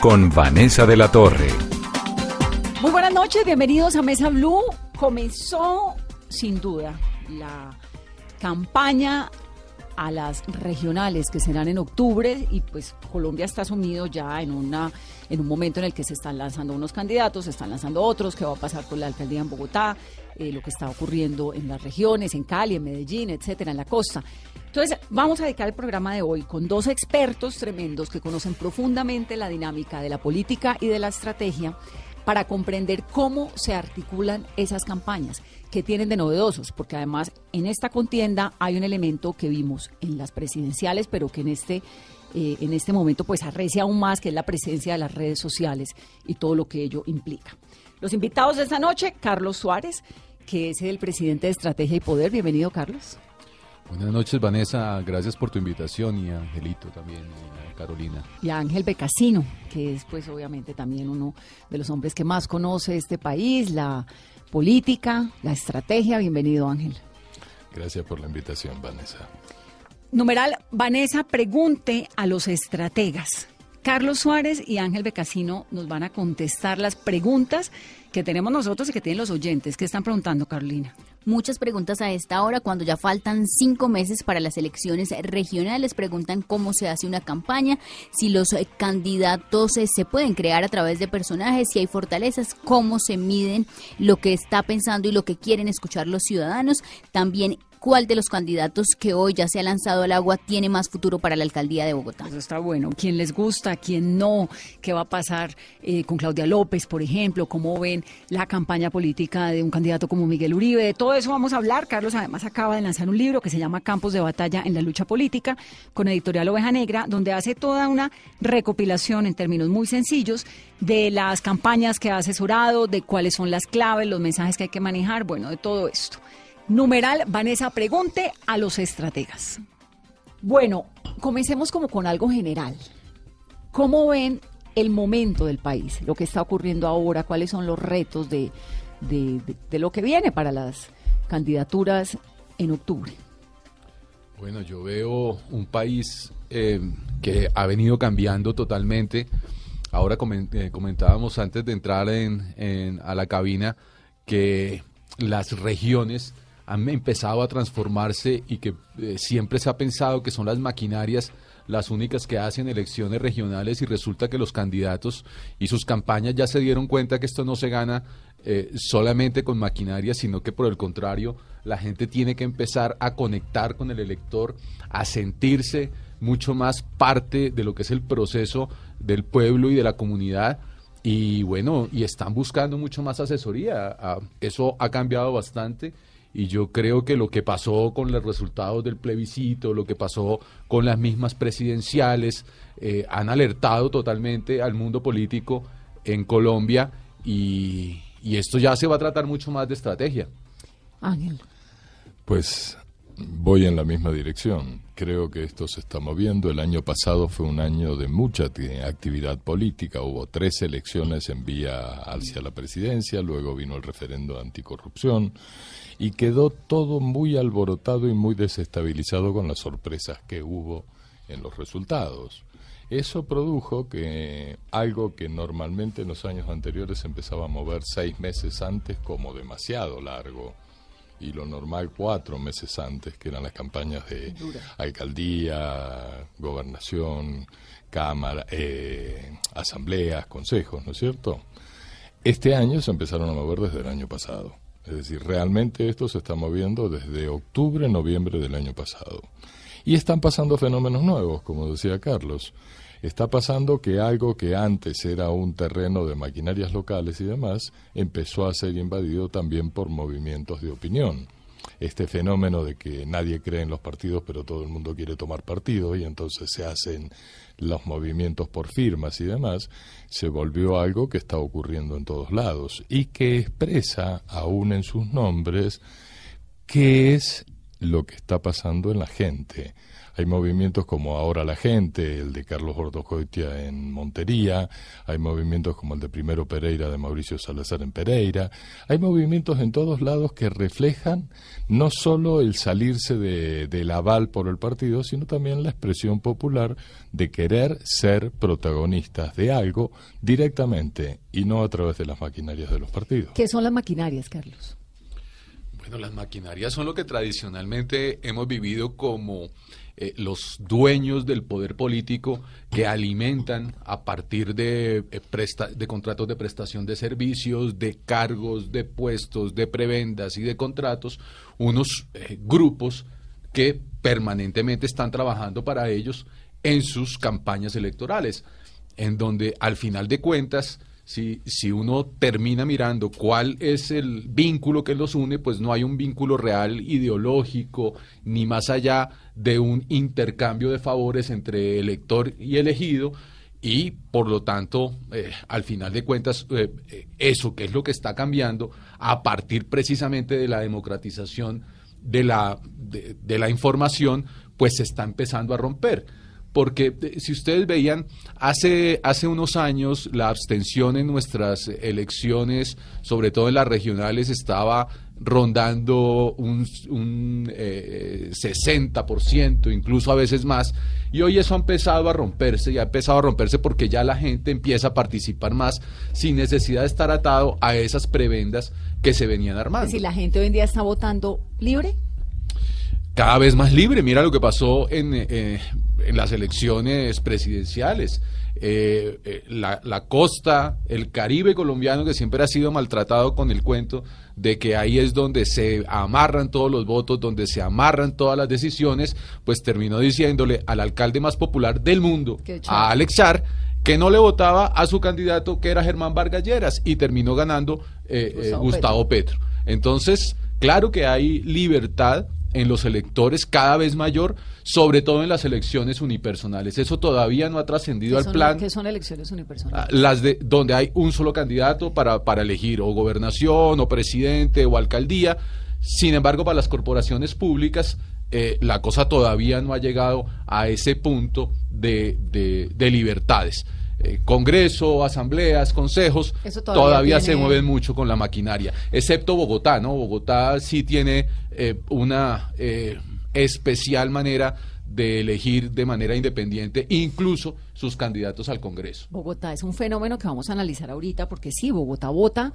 con Vanessa de la Torre. Muy buenas noches, bienvenidos a Mesa Blue. Comenzó sin duda la campaña a las regionales que serán en octubre y pues Colombia está sumido ya en una en un momento en el que se están lanzando unos candidatos, se están lanzando otros, qué va a pasar con la alcaldía en Bogotá, eh, lo que está ocurriendo en las regiones, en Cali, en Medellín, etcétera, en la costa. Entonces, vamos a dedicar el programa de hoy con dos expertos tremendos que conocen profundamente la dinámica de la política y de la estrategia para comprender cómo se articulan esas campañas, que tienen de novedosos, porque además en esta contienda hay un elemento que vimos en las presidenciales, pero que en este eh, en este momento pues arrecia aún más, que es la presencia de las redes sociales y todo lo que ello implica. Los invitados de esta noche, Carlos Suárez, que es el presidente de Estrategia y Poder. Bienvenido, Carlos. Buenas noches, Vanessa. Gracias por tu invitación y a Angelito también, y a Carolina. Y a Ángel Becasino, que es pues obviamente también uno de los hombres que más conoce este país, la política, la estrategia. Bienvenido, Ángel. Gracias por la invitación, Vanessa. Numeral, Vanessa pregunte a los estrategas. Carlos Suárez y Ángel Becasino nos van a contestar las preguntas que tenemos nosotros y que tienen los oyentes. ¿Qué están preguntando, Carolina? Muchas preguntas a esta hora, cuando ya faltan cinco meses para las elecciones regionales. Preguntan cómo se hace una campaña, si los eh, candidatos eh, se pueden crear a través de personajes, si hay fortalezas, cómo se miden lo que está pensando y lo que quieren escuchar los ciudadanos. También cuál de los candidatos que hoy ya se ha lanzado al agua tiene más futuro para la alcaldía de Bogotá. Eso está bueno. ¿Quién les gusta? ¿Quién no? ¿Qué va a pasar eh, con Claudia López, por ejemplo? ¿Cómo ven la campaña política de un candidato como Miguel Uribe? De todo eso vamos a hablar. Carlos además acaba de lanzar un libro que se llama Campos de Batalla en la Lucha Política con editorial Oveja Negra, donde hace toda una recopilación en términos muy sencillos de las campañas que ha asesorado, de cuáles son las claves, los mensajes que hay que manejar, bueno, de todo esto. Numeral, Vanessa, pregunte a los estrategas. Bueno, comencemos como con algo general. ¿Cómo ven el momento del país, lo que está ocurriendo ahora, cuáles son los retos de, de, lo que viene para las candidaturas en octubre? Bueno, yo veo un país eh, que ha venido cambiando totalmente. Ahora eh, comentábamos antes de entrar en, a la cabina que las regiones han empezado a transformarse y que eh, siempre se ha pensado que son las maquinarias las únicas que hacen elecciones regionales y resulta que los candidatos y sus campañas ya se dieron cuenta que esto no se gana eh, solamente con maquinaria, sino que por el contrario, la gente tiene que empezar a conectar con el elector, a sentirse mucho más parte de lo que es el proceso del pueblo y de la comunidad. Y bueno, y están buscando mucho más asesoría. Ah, eso ha cambiado bastante y yo creo que lo que pasó con los resultados del plebiscito, lo que pasó con las mismas presidenciales, eh, han alertado totalmente al mundo político en Colombia y, y esto ya se va a tratar mucho más de estrategia. Ángel. Pues voy en la misma dirección. Creo que esto se está moviendo. El año pasado fue un año de mucha actividad política. Hubo tres elecciones en vía hacia la presidencia, luego vino el referendo anticorrupción y quedó todo muy alborotado y muy desestabilizado con las sorpresas que hubo en los resultados. Eso produjo que algo que normalmente en los años anteriores empezaba a mover seis meses antes como demasiado largo, y lo normal cuatro meses antes, que eran las campañas de alcaldía, gobernación, cámara, eh, asambleas, consejos, ¿no es cierto? Este año se empezaron a mover desde el año pasado. Es decir, realmente esto se está moviendo desde octubre, noviembre del año pasado. Y están pasando fenómenos nuevos, como decía Carlos. Está pasando que algo que antes era un terreno de maquinarias locales y demás, empezó a ser invadido también por movimientos de opinión. este fenómeno de que nadie cree en los partidos, pero todo el mundo quiere tomar partido y entonces se hacen los movimientos por firmas y demás, se volvió algo que está ocurriendo en todos lados y que expresa, aún en sus nombres, qué es lo que está pasando en la gente. Hay movimientos como Ahora la Gente, el de Carlos Ordocoitia en Montería, hay movimientos como el de Primero Pereira de Mauricio Salazar en Pereira, hay movimientos en todos lados que reflejan no solo el salirse de, del aval por el partido, sino también la expresión popular de querer ser protagonistas de algo directamente y no a través de las maquinarias de los partidos. ¿Qué son las maquinarias, Carlos? Bueno, las maquinarias son lo que tradicionalmente hemos vivido como eh, los dueños del poder político que alimentan a partir de, eh, de contratos de prestación de servicios, de cargos, de puestos, de prebendas y de contratos, unos eh, grupos que permanentemente están trabajando para ellos en sus campañas electorales, en donde al final de cuentas, si, si uno termina mirando cuál es el vínculo que los une, pues no hay un vínculo real ideológico, ni más allá de un intercambio de favores entre elector y elegido, y por lo tanto, eh, al final de cuentas, eh, eso que es lo que está cambiando a partir precisamente de la democratización de la, de, de la información, pues se está empezando a romper. Porque eh, si ustedes veían, hace, hace unos años la abstención en nuestras elecciones, sobre todo en las regionales, estaba rondando un, un eh, 60%, incluso a veces más, y hoy eso ha empezado a romperse, y ha empezado a romperse porque ya la gente empieza a participar más sin necesidad de estar atado a esas prebendas que se venían armando. Si la gente hoy en día está votando libre, cada vez más libre. Mira lo que pasó en, eh, en las elecciones presidenciales. Eh, eh, la, la costa, el Caribe colombiano, que siempre ha sido maltratado con el cuento de que ahí es donde se amarran todos los votos, donde se amarran todas las decisiones, pues terminó diciéndole al alcalde más popular del mundo, a Alex Char, que no le votaba a su candidato, que era Germán Vargas Lleras, y terminó ganando Gustavo Gustavo Petro. Entonces, claro que hay libertad en los electores cada vez mayor, sobre todo en las elecciones unipersonales. Eso todavía no ha trascendido ¿qué al plan. qué son elecciones unipersonales? Ah, Las de donde hay un solo candidato para, para elegir o gobernación o presidente o alcaldía. Sin embargo, para las corporaciones públicas, eh, la cosa todavía no ha llegado a ese punto de, de- de libertades. Eh, Congreso, asambleas, consejos, Eso todavía, todavía se mueven mucho con la maquinaria, excepto Bogotá, ¿no? Bogotá sí tiene eh, una eh, especial manera de elegir de manera independiente incluso sus candidatos al Congreso. Bogotá es un fenómeno que vamos a analizar ahorita porque sí, Bogotá vota,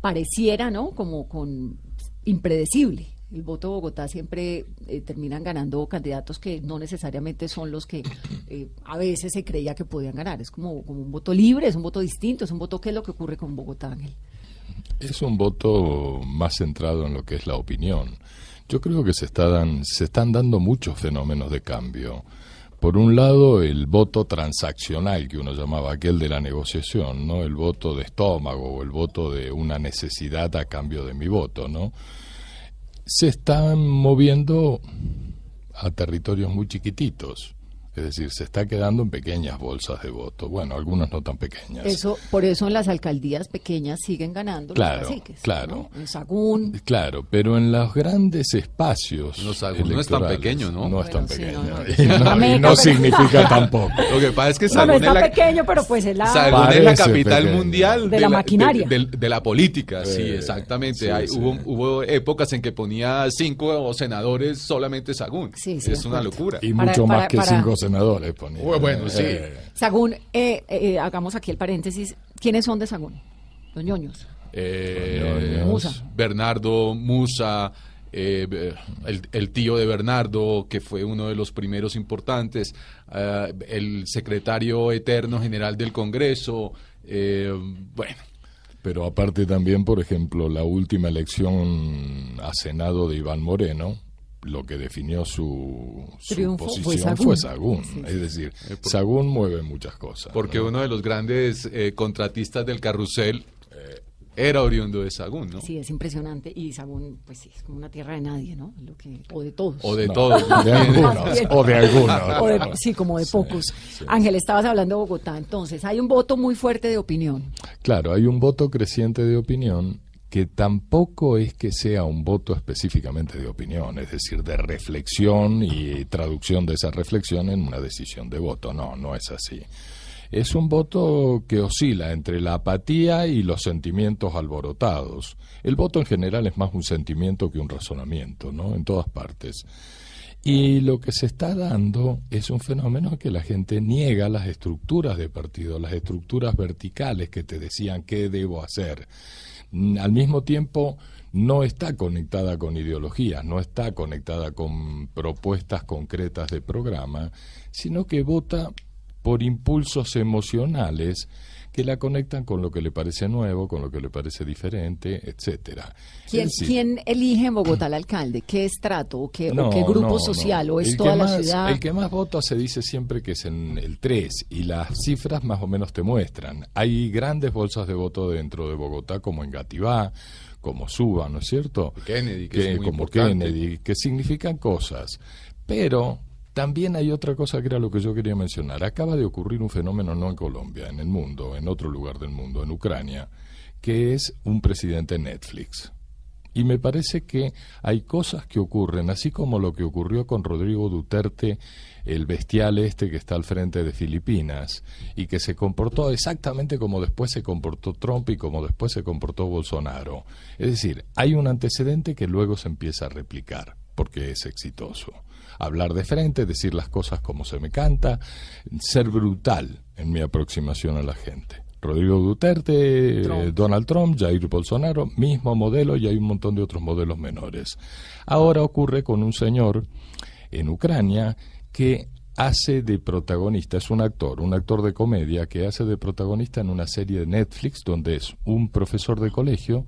pareciera, ¿no? Como con impredecible. El voto de Bogotá siempre eh, terminan ganando candidatos que no necesariamente son los que eh, a veces se creía que podían ganar. Es como, como un voto libre, es un voto distinto, es un voto que es lo que ocurre con Bogotá, Ángel. Es un voto más centrado en lo que es la opinión. Yo creo que se, está se están dando muchos fenómenos de cambio. Por un lado, el voto transaccional que uno llamaba aquel de la negociación, ¿no? El voto de estómago o el voto de una necesidad a cambio de mi voto, ¿no? Se están moviendo a territorios muy chiquititos. Es decir, se está quedando en pequeñas bolsas de voto. Bueno, algunas no tan pequeñas. Eso, por eso en las alcaldías pequeñas siguen ganando Claro, los caciques. claro. ¿no? En Sagún, Claro, pero en los grandes espacios. No, Sagún no es tan pequeño, ¿no? No es tan Bueno, sí, pequeño. no, no. Y y no significa tampoco. Lo que pasa es que Sagún es la, pequeño, pero pues es la... Sagún es la capital pequeño. mundial De la maquinaria. De, de- de la política, sí, Eh, exactamente. sí, Hay- sí. Hubo, hubo épocas en que ponía cinco senadores solamente Sagún. Sí, sí, es de una locura. Y mucho para- más que para- cinco senadores ponía. Bueno, sí. Eh, Sagún, eh, eh, hagamos aquí el paréntesis. ¿Quiénes son de Sagún? Los ñoños. Eh, Musa. Bernardo Musa, eh, eh, el, el tío de Bernardo, que fue uno de los primeros importantes, eh, el secretario eterno general del Congreso, eh, bueno, Pero aparte también, por ejemplo, la última elección a Senado de Iván Moreno, lo que definió su, posición fue Sagún. Sí, sí. Es decir, Eh, por- Sagún mueve muchas cosas. porque ¿no? uno de los grandes eh, contratistas del carrusel era oriundo de Sagún, ¿no? Sí, es impresionante. Y Sagún, pues sí, es como una tierra de nadie, ¿no? Lo que, o de todos. O de No, todos. de algunos, o de algunos. O de- sí, como de pocos. Ángel, estabas hablando de Bogotá, entonces hay un voto muy fuerte de opinión. Claro, hay un voto creciente de opinión que tampoco es que sea un voto específicamente de opinión, es decir, de reflexión y traducción de esa reflexión en una decisión de voto. No, no es así. Es un voto que oscila entre la apatía y los sentimientos alborotados. El voto en general es más un sentimiento que un razonamiento, ¿no? En todas partes. Y lo que se está dando es un fenómeno que la gente niega las estructuras de partido, las estructuras verticales que te decían qué debo hacer. Al mismo tiempo, no está conectada con ideologías, no está conectada con propuestas concretas de programa, sino que vota por impulsos emocionales que la conectan con lo que le parece nuevo, con lo que le parece diferente, etcétera. ¿Quién, elige en Bogotá al alcalde? ¿Qué estrato o qué, o qué grupo no, social? no. ¿O es El toda que la más- ciudad? El que más vota se dice siempre que es en el 3 y las cifras más o menos te muestran. Hay grandes bolsas de voto dentro de Bogotá como en Gativá, como Suba, ¿no es cierto? Kennedy, que es muy como importante. Kennedy, que significan cosas. Pero también hay otra cosa que era lo que yo quería mencionar. Acaba de ocurrir un fenómeno no en Colombia, en el mundo, en otro lugar del mundo, en Ucrania, que es un presidente Netflix. Y me parece que hay cosas que ocurren, así como lo que ocurrió con Rodrigo Duterte, el bestial este que está al frente de Filipinas, y que se comportó exactamente como después se comportó Trump y como después se comportó Bolsonaro. Es decir, hay un antecedente que luego se empieza a replicar, porque es exitoso. Hablar de frente, decir las cosas como se me canta, ser brutal en mi aproximación a la gente. Rodrigo Duterte, eh, Donald Trump, Jair Bolsonaro, mismo modelo y hay un montón de otros modelos menores. Ahora ocurre con un señor en Ucrania que hace de protagonista, es un actor, un actor de comedia que hace de protagonista en una serie de Netflix donde es un profesor de colegio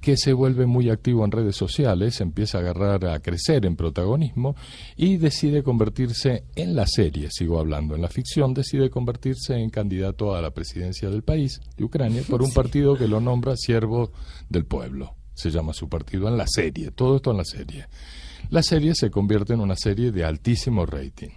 que se vuelve muy activo en redes sociales, empieza a agarrar a crecer en protagonismo y decide convertirse en la serie, sigo hablando, en la ficción, decide convertirse en candidato a la presidencia del país, de Ucrania, por un partido que lo nombra siervo del pueblo. Se llama su partido en la serie, todo esto en la serie. La serie se convierte en una serie de altísimo rating.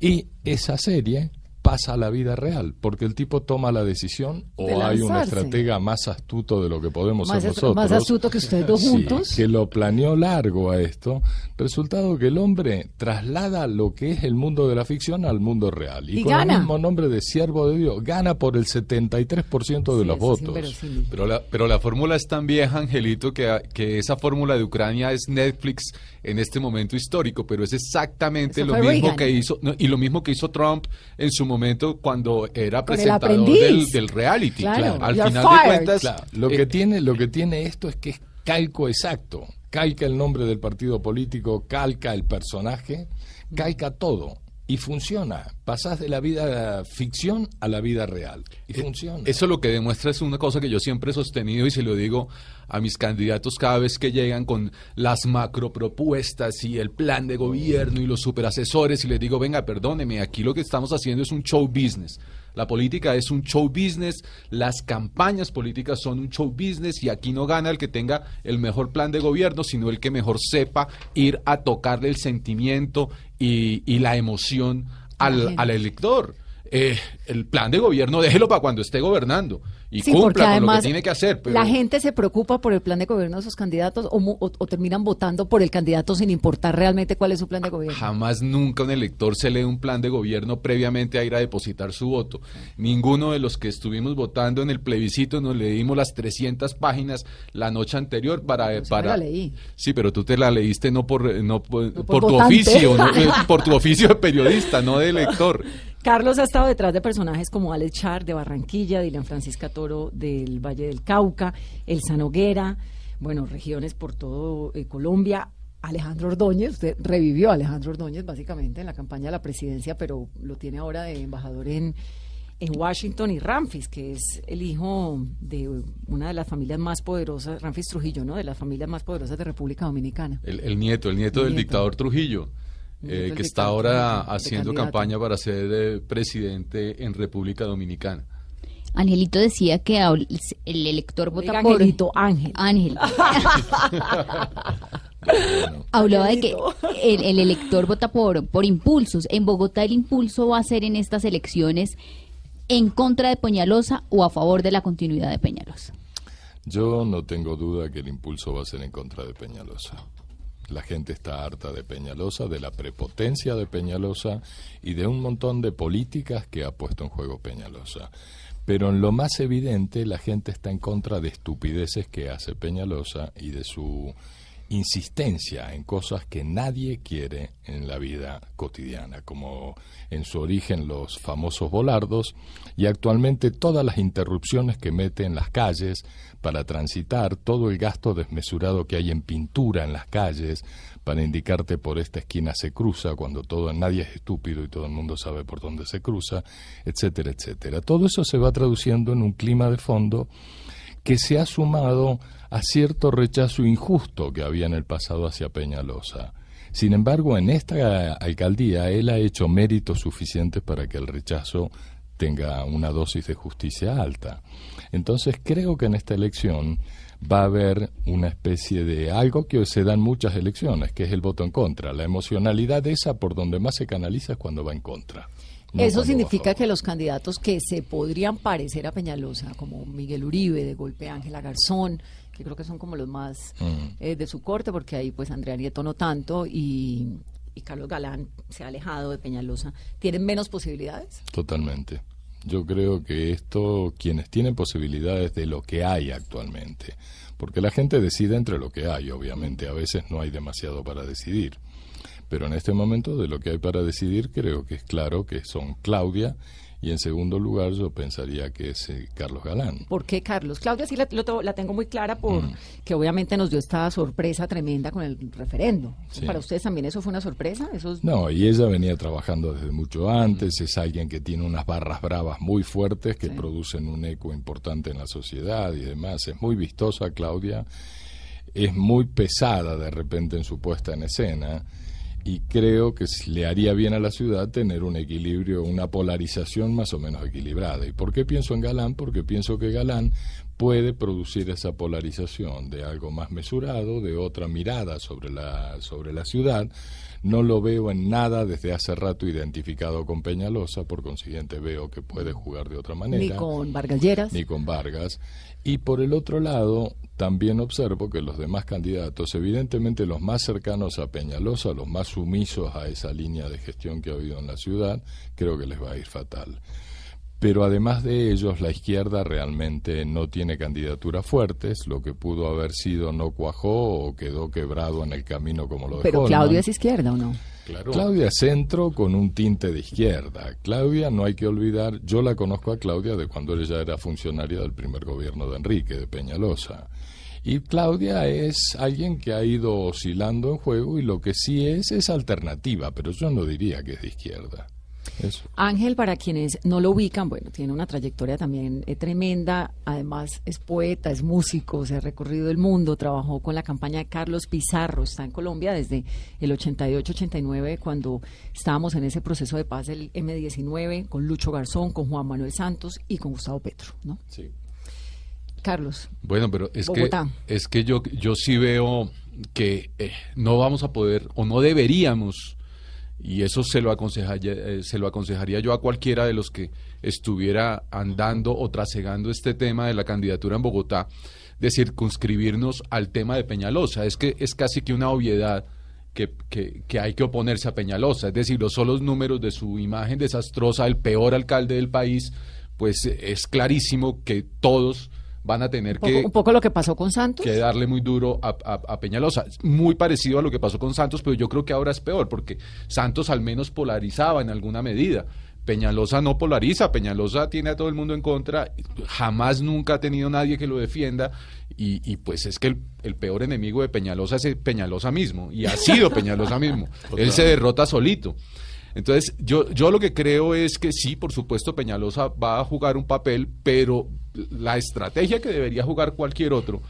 Y esa serie pasa a la vida real, porque el tipo toma la decisión De o hay un estratega más astuto de lo que podemos Más ser nosotros. más astuto que ustedes dos Sí, juntos. que lo planeó largo a esto. Resultado que el hombre traslada lo que es el mundo de la ficción al mundo real. Y, Y con gana. el mismo nombre de siervo de Dios, gana por el 73% de Sí, los votos. Pero la, pero la fórmula es tan vieja, Angelito, que, que esa fórmula de Ucrania es Netflix en este momento histórico, pero es exactamente Eso lo mismo Reagan. que hizo, no, y lo mismo que hizo Trump en su momento cuando era Con presentador del, del reality. Claro, Al you're final de cuentas, Claro, lo eh, que tiene lo que tiene esto es que es calco exacto. Calca el nombre del partido político calca el personaje calca todo y funciona. Pasás de la vida ficción a la vida real. Y funciona. Eso lo que demuestra es una cosa que yo siempre he sostenido y se lo digo a mis candidatos cada vez que llegan con las macro propuestas y el plan de gobierno y los superasesores y les digo, venga, perdóneme, aquí lo que estamos haciendo es un show business. La política es un show business, las campañas políticas son un show business y aquí no gana el que tenga el mejor plan de gobierno, sino el que mejor sepa ir a tocarle el sentimiento y, y la emoción al elector. Eh, el plan de gobierno déjelo para cuando esté gobernando y Sí, cumpla con lo que tiene que hacer. Pero la gente se preocupa por el plan de gobierno de sus candidatos o, mu- o- o terminan votando por el candidato sin importar realmente cuál es su plan de gobierno. Jamás nunca un elector se lee un plan de gobierno previamente a ir a depositar su voto. Ninguno de los que estuvimos votando en el plebiscito nos leímos las 300 páginas la noche anterior para... Me para... la leí. Sí, pero tú te la leíste no por, no por, por por tu oficio, no, eh, por tu oficio de periodista, no de elector. Carlos ha estado detrás de personajes como Alex Char de Barranquilla, Dilian Francisca Toro del Valle del Cauca, Elsa Noguera, bueno, regiones por todo eh, Colombia. Alejandro Ordóñez, usted revivió a Alejandro Ordóñez básicamente en la campaña de la presidencia, pero lo tiene ahora de embajador en, en Washington y Ramfis, que es el hijo de una de las familias más poderosas, Ramfis Trujillo, ¿no? De las familias más poderosas de República Dominicana. El, el nieto, el nieto El del nieto. dictador Trujillo, El eh, que está ahora haciendo campaña para ser eh, presidente en República Dominicana. Angelito decía que el elector vota Diga por... Angelito, Ángel. Ángel. Hablaba de que el, el elector vota por, por impulsos. En Bogotá el impulso va a ser en estas elecciones en contra de Peñalosa o a favor de la continuidad de Peñalosa. Yo no tengo duda que el impulso va a ser en contra de Peñalosa. La gente está harta de Peñalosa, de la prepotencia de Peñalosa y de un montón de políticas que ha puesto en juego Peñalosa. Pero en lo más evidente, la gente está en contra de estupideces que hace Peñalosa y de su insistencia en cosas que nadie quiere en la vida cotidiana, como en su origen los famosos volardos y actualmente todas las interrupciones que mete en las calles para transitar, todo el gasto desmesurado que hay en pintura en las calles para indicarte por esta esquina se cruza cuando todo nadie es estúpido y todo el mundo sabe por dónde se cruza, etcétera, etcétera. Todo eso se va traduciendo en un clima de fondo que se ha sumado a cierto rechazo injusto que había en el pasado hacia Peñalosa. Sin embargo, en esta alcaldía él ha hecho méritos suficientes para que el rechazo tenga una dosis de justicia alta. Entonces creo que en esta elección va a haber una especie de algo que se da en muchas elecciones, que es el voto en contra. La emocionalidad esa por donde más se canaliza es cuando va en contra. No Eso significa que los candidatos que se podrían parecer a Peñalosa, como Miguel Uribe, de golpe Ángela Garzón, que creo que son como los más Mm. eh, de su corte, porque ahí pues Andrea Nieto no tanto y, y Carlos Galán se ha alejado de Peñalosa, ¿tienen menos posibilidades? Totalmente. Yo creo que esto, quienes tienen posibilidades de lo que hay actualmente, porque la gente decide entre lo que hay, obviamente, a veces no hay demasiado para decidir, pero en este momento de lo que hay para decidir creo que es claro que son Claudia y en segundo lugar yo pensaría que es eh, Carlos Galán. ¿Por qué, Carlos? Claudia sí la, lo to- la tengo muy clara por Mm. que obviamente nos dio esta sorpresa tremenda con el referendo. Sí. ¿Para ustedes también eso fue una sorpresa? Eso es- No, y ella venía trabajando desde mucho antes, es alguien que tiene unas barras bravas muy fuertes que Sí. producen un eco importante en la sociedad y demás. Es muy vistosa, Claudia, es muy pesada de repente en su puesta en escena y creo que le haría bien a la ciudad tener un equilibrio, una polarización más o menos equilibrada. ¿Y por qué pienso en Galán? Porque pienso que Galán puede producir esa polarización de algo más mesurado, de otra mirada sobre la, sobre la ciudad. No lo veo en nada desde hace rato identificado con Peñalosa, por consiguiente veo que puede jugar de otra manera ni con Vargas Lleras. ni con Vargas. Y por el otro lado, también observo que los demás candidatos, evidentemente los más cercanos a Peñalosa, los más sumisos a esa línea de gestión que ha habido en la ciudad, creo que les va a ir fatal. Pero además de ellos, la izquierda realmente no tiene candidaturas fuertes, lo que pudo haber sido no cuajó o quedó quebrado en el camino como lo de Pero. Claudia es izquierda o no? Claudia centro con un tinte de izquierda. Claudia, no hay que olvidar, yo la conozco a Claudia de cuando ella era funcionaria del primer gobierno de Enrique, de Peñalosa. Y Claudia es alguien que ha ido oscilando en juego y lo que sí es es alternativa, pero yo no diría que es de izquierda. Eso. Ángel, para quienes no lo ubican, bueno, tiene una trayectoria también eh, tremenda, además es poeta, es músico, se ha recorrido el mundo, trabajó con la campaña de Carlos Pizarro, está en Colombia desde el 88-89, cuando estábamos en ese proceso de paz del M19, con Lucho Garzón, con Juan Manuel Santos y con Gustavo Petro, ¿no? Sí. Carlos, Bueno, pero es Bogotá. que es que yo yo sí veo que eh, no vamos a poder o no deberíamos y eso se lo aconsejaría eh, se lo aconsejaría yo a cualquiera de los que estuviera andando o trasegando este tema de la candidatura en Bogotá de circunscribirnos al tema de Peñalosa. Es que es casi que una obviedad que, que, que hay que oponerse a Peñalosa. Es decir, los solos números de su imagen desastrosa, el peor alcalde del país, pues es clarísimo que todos van a tener un poco, que, un poco lo que pasó con Santos. que darle muy duro a, a- a Peñalosa. Es Muy parecido a lo que pasó con Santos, pero yo creo que ahora es peor, porque Santos al menos polarizaba en alguna medida. Peñalosa no polariza, Peñalosa tiene a todo el mundo en contra, jamás nunca ha tenido nadie que lo defienda, y, y pues es que el, el peor enemigo de Peñalosa es Peñalosa mismo, y ha sido Peñalosa mismo. Él se derrota solito. Entonces, yo, yo lo que creo es que sí, por supuesto, Peñalosa va a jugar un papel, pero la estrategia que debería jugar cualquier otro,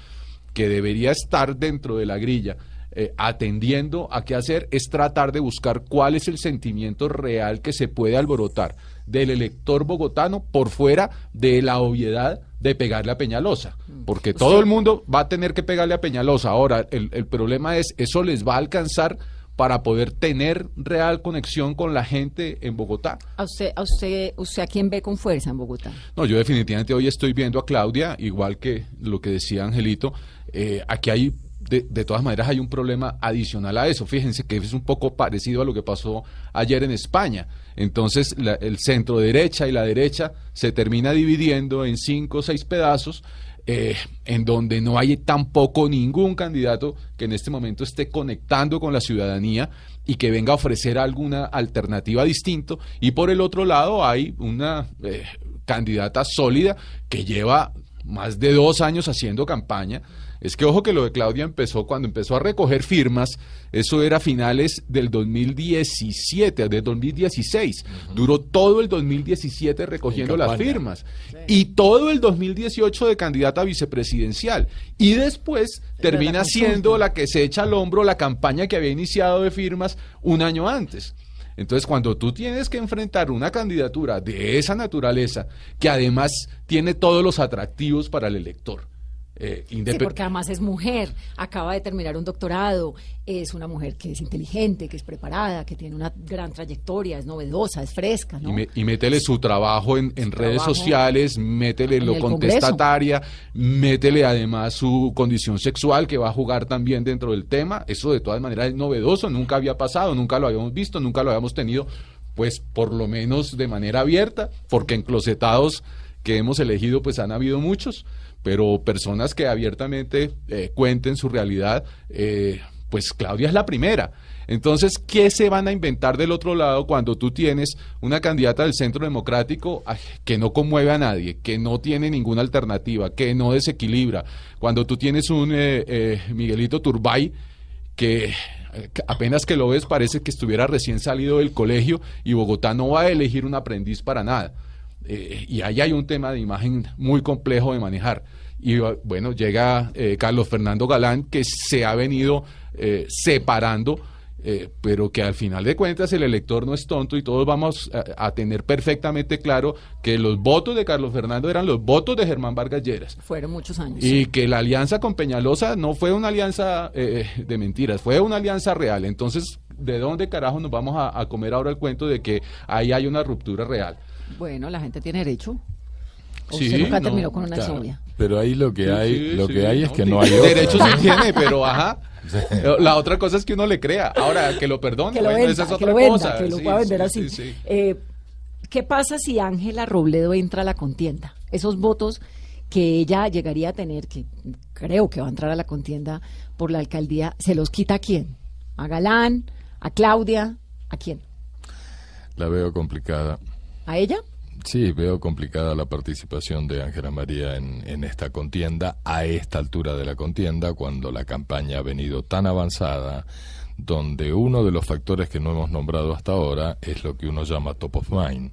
que debería estar dentro de la grilla, eh, atendiendo a qué hacer, es tratar de buscar cuál es el sentimiento real que se puede alborotar del elector bogotano por fuera de la obviedad de pegarle a Peñalosa. Porque todo el mundo va a tener que pegarle a Peñalosa. Ahora, el, el problema es, ¿eso les va a alcanzar para poder tener real conexión con la gente en Bogotá? ¿A usted, a usted, usted a quién ve con fuerza en Bogotá? No, yo definitivamente hoy estoy viendo a Claudia, igual que lo que decía Angelito. Eh, aquí hay, de, de todas maneras, hay un problema adicional a eso. Fíjense que es un poco parecido a lo que pasó ayer en España. Entonces, la- el centro derecha y la derecha se termina dividiendo en cinco o seis pedazos. Eh, en donde no hay tampoco ningún candidato que en este momento esté conectando con la ciudadanía y que venga a ofrecer alguna alternativa distinto. Y por el otro lado hay una eh, candidata sólida que lleva más de dos años haciendo campaña. Es que ojo que lo de Claudia empezó cuando empezó a recoger firmas, eso era a finales del 2017, del 2016. Duró todo el 2017 recogiendo En las firmas y todo el 2018 de candidata a vicepresidencial. Y después termina la siendo la que se echa al hombro la campaña que había iniciado de firmas un año antes. Entonces, cuando tú tienes que enfrentar una candidatura de esa naturaleza, que además tiene todos los atractivos para el elector, eh, Sí, porque además es mujer, acaba de terminar un doctorado, es una mujer que es inteligente, que es preparada, que tiene una gran trayectoria, es novedosa, es fresca, ¿no? Y, me- y métele su trabajo en, en redes sociales, métele en lo contestataria, métele además su condición sexual que va a jugar también dentro del tema. Eso de todas maneras es novedoso, nunca había pasado, nunca lo habíamos visto, nunca lo habíamos tenido, pues por lo menos de manera abierta, porque enclosetados que hemos elegido pues han habido muchos, pero personas que abiertamente eh, cuenten su realidad, eh, pues Claudia es la primera. Entonces, ¿qué se van a inventar del otro lado cuando tú tienes una candidata del Centro Democrático que no conmueve a nadie, que no tiene ninguna alternativa, que no desequilibra? Cuando tú tienes un eh, eh, Miguelito Turbay que eh, que apenas que lo ves parece que estuviera recién salido del colegio y Bogotá no va a elegir un aprendiz para nada. Eh, y ahí hay un tema de imagen muy complejo de manejar. Y bueno, llega eh, Carlos Fernando Galán, que se ha venido eh, separando, eh, pero que al final de cuentas el elector no es tonto y todos vamos a, a tener perfectamente claro que los votos de Carlos Fernando eran los votos de Germán Vargas Lleras. Fueron muchos años. Y que la alianza con Peñalosa no fue una alianza eh, de mentiras, fue una alianza real. Entonces, ¿de dónde carajo nos vamos a, a comer ahora el cuento de que ahí hay una ruptura real? Bueno, la gente tiene derecho. ¿O Sí, usted nunca no, terminó con una Claro. exnovia? Pero ahí lo que Sí, hay, sí, lo sí, que hay es que no hay otra. Derecho sí tiene, pero ajá. La otra cosa es que uno le crea. Ahora, que lo perdone, Que lo bueno, venda, esa es que otra lo venda, cosa. que lo Sí, pueda vender sí, así. sí, sí. Eh, ¿Qué pasa si Ángela Robledo entra a la contienda? Esos votos que ella llegaría a tener, que creo que va a entrar a la contienda por la alcaldía, ¿se los quita a quién? ¿A Galán? ¿A Claudia? ¿A quién? La veo complicada. ¿A ella? Sí, veo complicada la participación de Ángela María en, en esta contienda, a esta altura de la contienda, cuando la campaña ha venido tan avanzada, donde uno de los factores que no hemos nombrado hasta ahora es lo que uno llama top of mind,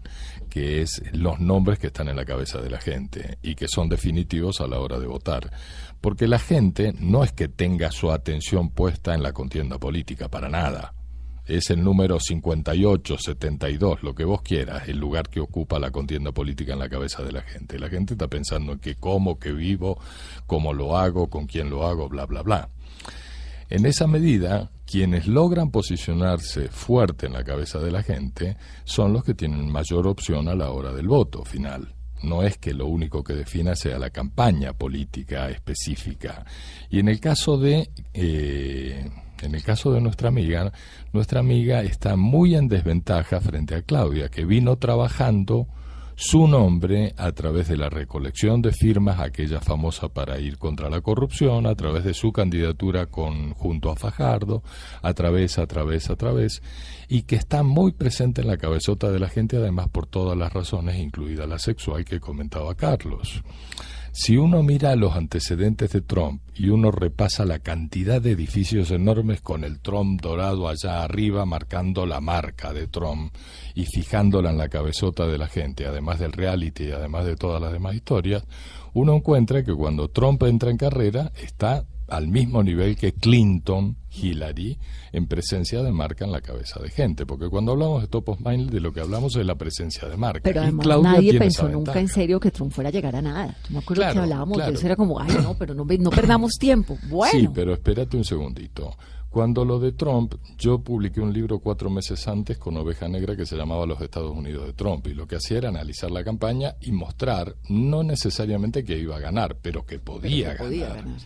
que es los nombres que están en la cabeza de la gente y que son definitivos a la hora de votar. Porque la gente no es que tenga su atención puesta en la contienda política, para nada es el número 58, 72, lo que vos quieras, el lugar que ocupa la contienda política en la cabeza de la gente. La gente está pensando en qué como, qué vivo, cómo lo hago, con quién lo hago, bla, bla, bla. En esa medida, quienes logran posicionarse fuerte en la cabeza de la gente son los que tienen mayor opción a la hora del voto final. No es que lo único que defina sea la campaña política específica. Y en el caso de eh, en el caso de nuestra amiga, nuestra amiga está muy en desventaja frente a Claudia, que vino trabajando su nombre a través de la recolección de firmas, aquella famosa para ir contra la corrupción, a través de su candidatura con, junto a Fajardo, a través, a través, a través, y que está muy presente en la cabezota de la gente, además por todas las razones, incluida la sexual que comentaba Carlos. Si uno mira los antecedentes de Trump y uno repasa la cantidad de edificios enormes con el Trump dorado allá arriba marcando la marca de Trump y fijándola en la cabezota de la gente, además del reality y además de todas las demás historias, uno encuentra que cuando Trump entra en carrera está al mismo nivel que Clinton, Hillary, en presencia de marca en la cabeza de gente. Porque cuando hablamos de top of mind, de lo que hablamos es la presencia de marca. Pero Y además Claudia nadie pensó nunca en serio que Trump fuera a llegar a nada. Yo me acuerdo Claro, que hablábamos claro. de eso, era como, ay, no, pero no, perdamos tiempo. Bueno, Sí, pero espérate un segundito. Cuando lo de Trump, yo publiqué un libro cuatro meses antes con Oveja Negra que se llamaba Los Estados Unidos de Trump y lo que hacía era analizar la campaña y mostrar no necesariamente que iba a ganar, pero que podía, pero podía ganar. ganar.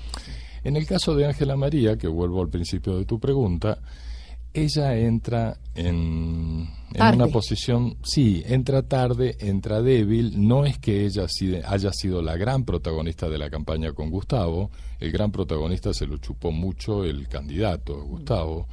En el caso de Ángela María, que vuelvo al principio de tu pregunta, ella entra en, en una posición, sí, entra tarde, entra débil, no es que ella haya sido la gran protagonista de la campaña con Gustavo, el gran protagonista se lo chupó mucho el candidato, Gustavo.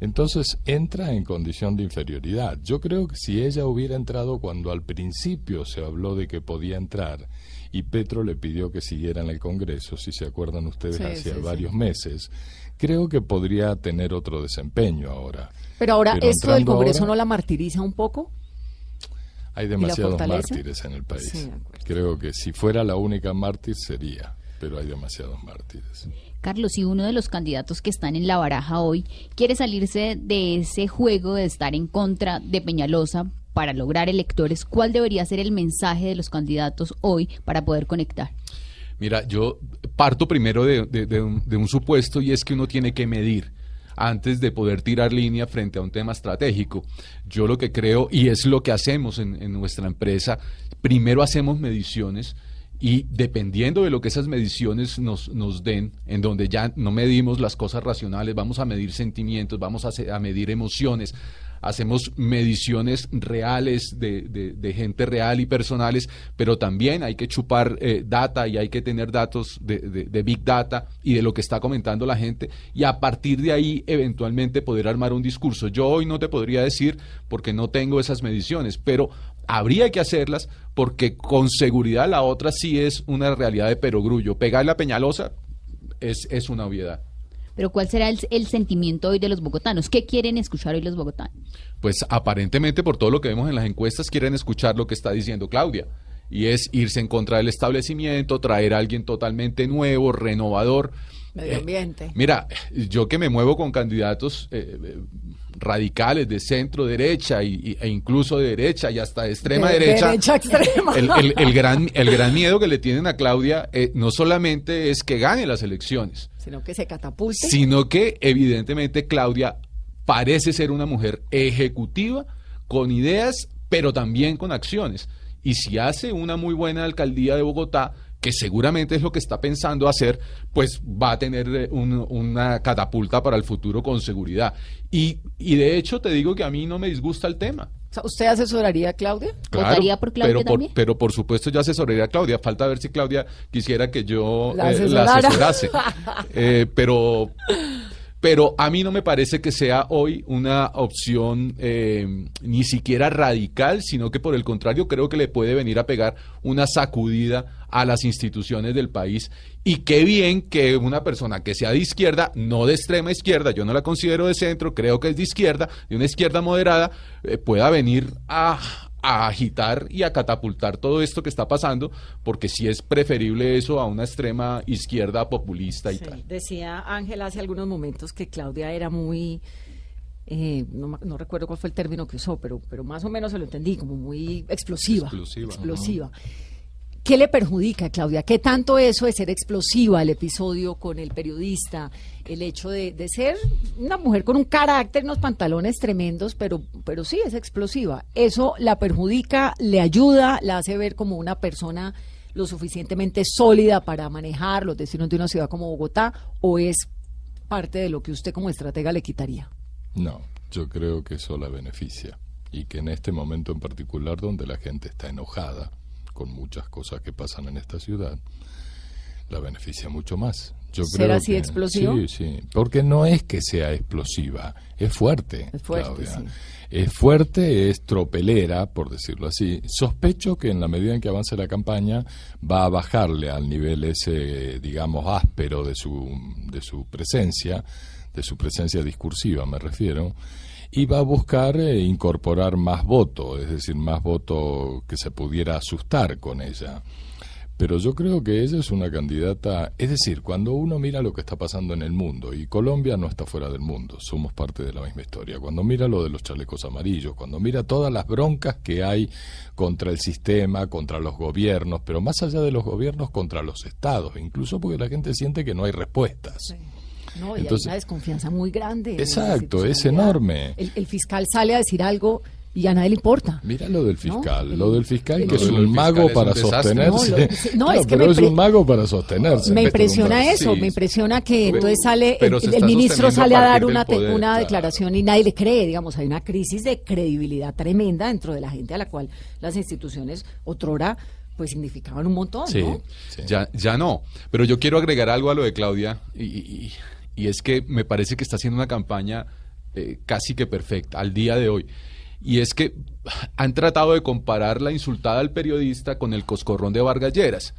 Entonces entra en condición de inferioridad. Yo creo que si ella hubiera entrado cuando al principio se habló de que podía entrar y Petro le pidió que siguiera en el Congreso, si se acuerdan ustedes, Sí, hace sí, sí. varios meses, creo que podría tener otro desempeño ahora. Pero ahora, Pero ¿esto del Congreso ahora- no la martiriza un poco? Hay demasiados mártires en el país. Creo que si fuera la única mártir sería, pero hay demasiados mártires. Carlos, si uno de los candidatos que están en la baraja hoy quiere salirse de ese juego de estar en contra de Peñalosa para lograr electores, ¿cuál debería ser el mensaje de los candidatos hoy para poder conectar? Mira, yo parto primero de, de- de un, de un supuesto y es que uno tiene que medir antes de poder tirar línea frente a un tema estratégico. Yo lo que creo, y es lo que hacemos en, en nuestra empresa, primero hacemos mediciones y dependiendo de lo que esas mediciones nos, nos den, en donde ya no medimos las cosas racionales, vamos a medir sentimientos, vamos a, medir emociones, hacemos mediciones reales de, de- de gente real y personales, pero también hay que chupar eh, data y hay que tener datos de- de Big Data y de lo que está comentando la gente y a partir de ahí eventualmente poder armar un discurso. Yo hoy no te podría decir porque no tengo esas mediciones, pero habría que hacerlas porque con seguridad la otra sí es una realidad de perogrullo. Pegarle a Peñalosa es, es una obviedad. Pero ¿cuál será el, el sentimiento hoy de los bogotanos? ¿Qué quieren escuchar hoy los bogotanos? pues aparentemente por todo lo que vemos en las encuestas quieren escuchar lo que está diciendo Claudia y es irse en contra del establecimiento, traer a alguien totalmente nuevo, renovador. Medio Eh, ambiente. mira, yo que me muevo con candidatos eh, eh, radicales de centro derecha y, y- e incluso de derecha y hasta de extrema De- derecha. derecha extrema. El, el- el gran, el gran miedo que le tienen a Claudia eh, no solamente es que gane las elecciones, Sino que se catapulte. sino que evidentemente Claudia parece ser una mujer ejecutiva, con ideas, pero también con acciones. Y si hace una muy buena alcaldía de Bogotá, que seguramente es lo que está pensando hacer, pues va a tener eh, un- una catapulta para el futuro con seguridad. Y, y de hecho te digo que a mí no me disgusta el tema. ¿Usted asesoraría a Claudia? ¿Votaría por Claudia pero también? pero por supuesto yo asesoraría a Claudia. Falta ver si Claudia quisiera que yo La eh, la asesorase. Eh, pero, pero a mí no me parece que sea hoy una opción eh, ni siquiera radical, sino que por el contrario creo que le puede venir a pegar una sacudida a las instituciones del país. Y qué bien que una persona que sea de izquierda, no de extrema izquierda, yo no la considero de centro, creo que es de izquierda, de una izquierda moderada, eh, pueda venir a, a agitar y a catapultar todo esto que está pasando, porque sí es preferible eso a una extrema izquierda populista y Sí, tal. Decía Ángela hace algunos momentos que Claudia era muy, eh, no recuerdo cuál fue el término que usó, pero, pero más o menos se lo entendí, como muy explosiva. Explosiva, explosiva. ¿Qué le perjudica, Claudia? ¿Qué tanto eso de ser explosiva, el episodio con el periodista, el hecho de, de ser una mujer con un carácter, unos pantalones tremendos, pero, pero sí es explosiva? ¿Eso la perjudica, le ayuda, la hace ver como una persona lo suficientemente sólida para manejar los destinos de una ciudad como Bogotá o es parte de lo que usted como estratega le quitaría? No, yo creo que eso la beneficia y que en este momento en particular donde la gente está enojada con muchas cosas que pasan en esta ciudad, la beneficia mucho más. Yo ¿Ser creo así que- explosivo? Sí, sí, porque no es que sea explosiva, es fuerte. Es fuerte, sí. Es fuerte, es tropelera, por decirlo así. Sospecho que en la medida en que avance la campaña va a bajarle al nivel ese, digamos, áspero de su, de su presencia, de su presencia discursiva me refiero, y va a buscar eh, incorporar más voto, es decir, más voto que se pudiera asustar con ella. Pero yo creo que ella es una candidata, es decir, cuando uno mira lo que está pasando en el mundo, y Colombia no está fuera del mundo, somos parte de la misma historia, cuando mira lo de los chalecos amarillos, cuando mira todas las broncas que hay contra el sistema, contra los gobiernos, pero más allá de los gobiernos, contra los estados, incluso porque la gente siente que no hay respuestas. No, y Entonces- hay una desconfianza muy grande. Exacto, es enorme. El, el fiscal sale a decir algo y a nadie le importa. Mira lo del fiscal, No, lo del fiscal que es un mago es un para desastre. sostenerse. No, lo- sí, no, es que pero me es un mago para sostenerse. Me impresiona eso, sí. me impresiona que Pero- entonces sale, el, ministro sale a dar una, poder, una claro. declaración y nadie le cree, digamos, hay una crisis de credibilidad tremenda dentro de la gente a la cual las instituciones otrora pues significaban un montón, Sí, ¿no? Sí. Ya, ya no. Pero yo quiero agregar algo a lo de Claudia y, y- y es que me parece que está haciendo una campaña eh, casi que perfecta al día de hoy. Y es que han tratado de comparar la insultada al periodista con el coscorrón de Vargas Lleras.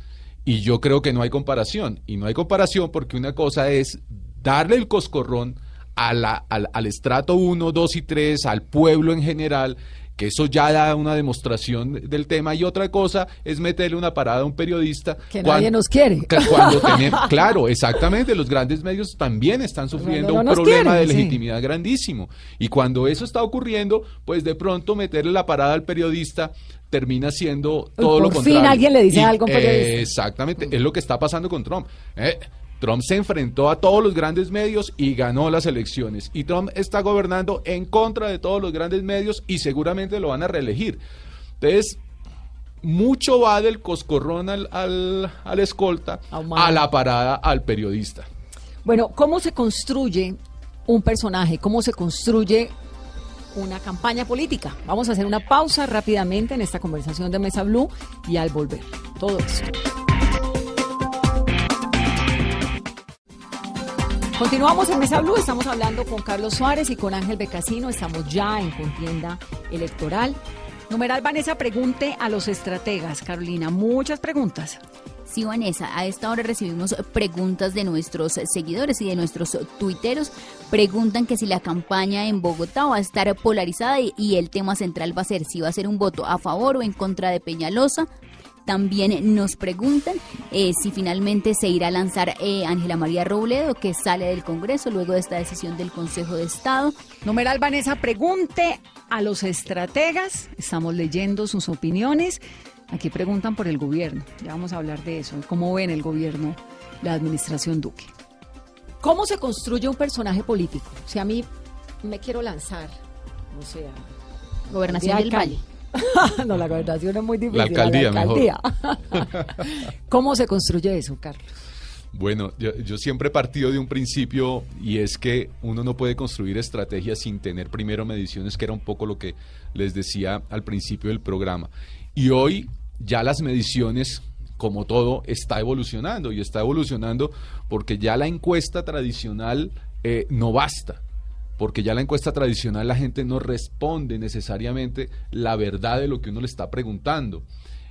Y yo creo que no hay comparación. Y no hay comparación porque una cosa es darle el coscorrón al, al estrato 1, 2 y 3, al pueblo en general, que eso ya da una demostración del tema. Y otra cosa es meterle una parada a un periodista. Que nadie nos quiere. Cuando tenemos- claro, exactamente, los grandes medios también están sufriendo no un problema quieren, de sí. legitimidad grandísimo. Y cuando eso está ocurriendo, pues de pronto meterle la parada al periodista termina siendo todo lo por fin contrario. alguien le dice Y, algo a un periodista. exactamente, es lo que está pasando con Trump. Eh, Trump se enfrentó a todos los grandes medios y ganó las elecciones. Y Trump está gobernando en contra de todos los grandes medios y seguramente lo van a reelegir. Entonces, mucho va del coscorrón al, al, al escolta a la parada al periodista. Bueno, ¿cómo se construye un personaje? ¿Cómo se construye una campaña política? Vamos a hacer una pausa rápidamente en esta conversación de Mesa Blue y al volver, todo esto. Continuamos en Mesa Blue, estamos hablando con Carlos Suárez y con Ángel Becasino, estamos ya en contienda electoral. Numeral Vanessa, pregunte a los estrategas. Carolina, muchas preguntas. Sí, Vanessa, a esta hora recibimos preguntas de nuestros seguidores y de nuestros tuiteros. Preguntan que si la campaña en Bogotá va a estar polarizada y, el tema central va a ser si va a ser un voto a favor o en contra de Peñalosa. También nos preguntan eh, si finalmente se irá a lanzar eh, Ángela María Robledo, que sale del Congreso luego de esta decisión del Consejo de Estado. Numeral Vanessa, pregunte a los estrategas. Estamos leyendo sus opiniones. Aquí preguntan por el gobierno. Ya vamos a hablar de eso. ¿Cómo ven el gobierno, la administración Duque? ¿Cómo se construye un personaje político? Si a mí me quiero lanzar, o sea, Gobernación del Valle. no, la gobernación es muy difícil. La alcaldía, la alcaldía. ¿Cómo se construye eso, Carlos? Bueno, yo, yo siempre he partido de un principio y es que uno no puede construir estrategias sin tener primero mediciones, que era un poco lo que les decía al principio del programa. Y hoy ya las mediciones, como todo, está evolucionando y está evolucionando porque ya la encuesta tradicional eh, no basta. Porque ya la encuesta tradicional la gente no responde necesariamente la verdad de lo que uno le está preguntando.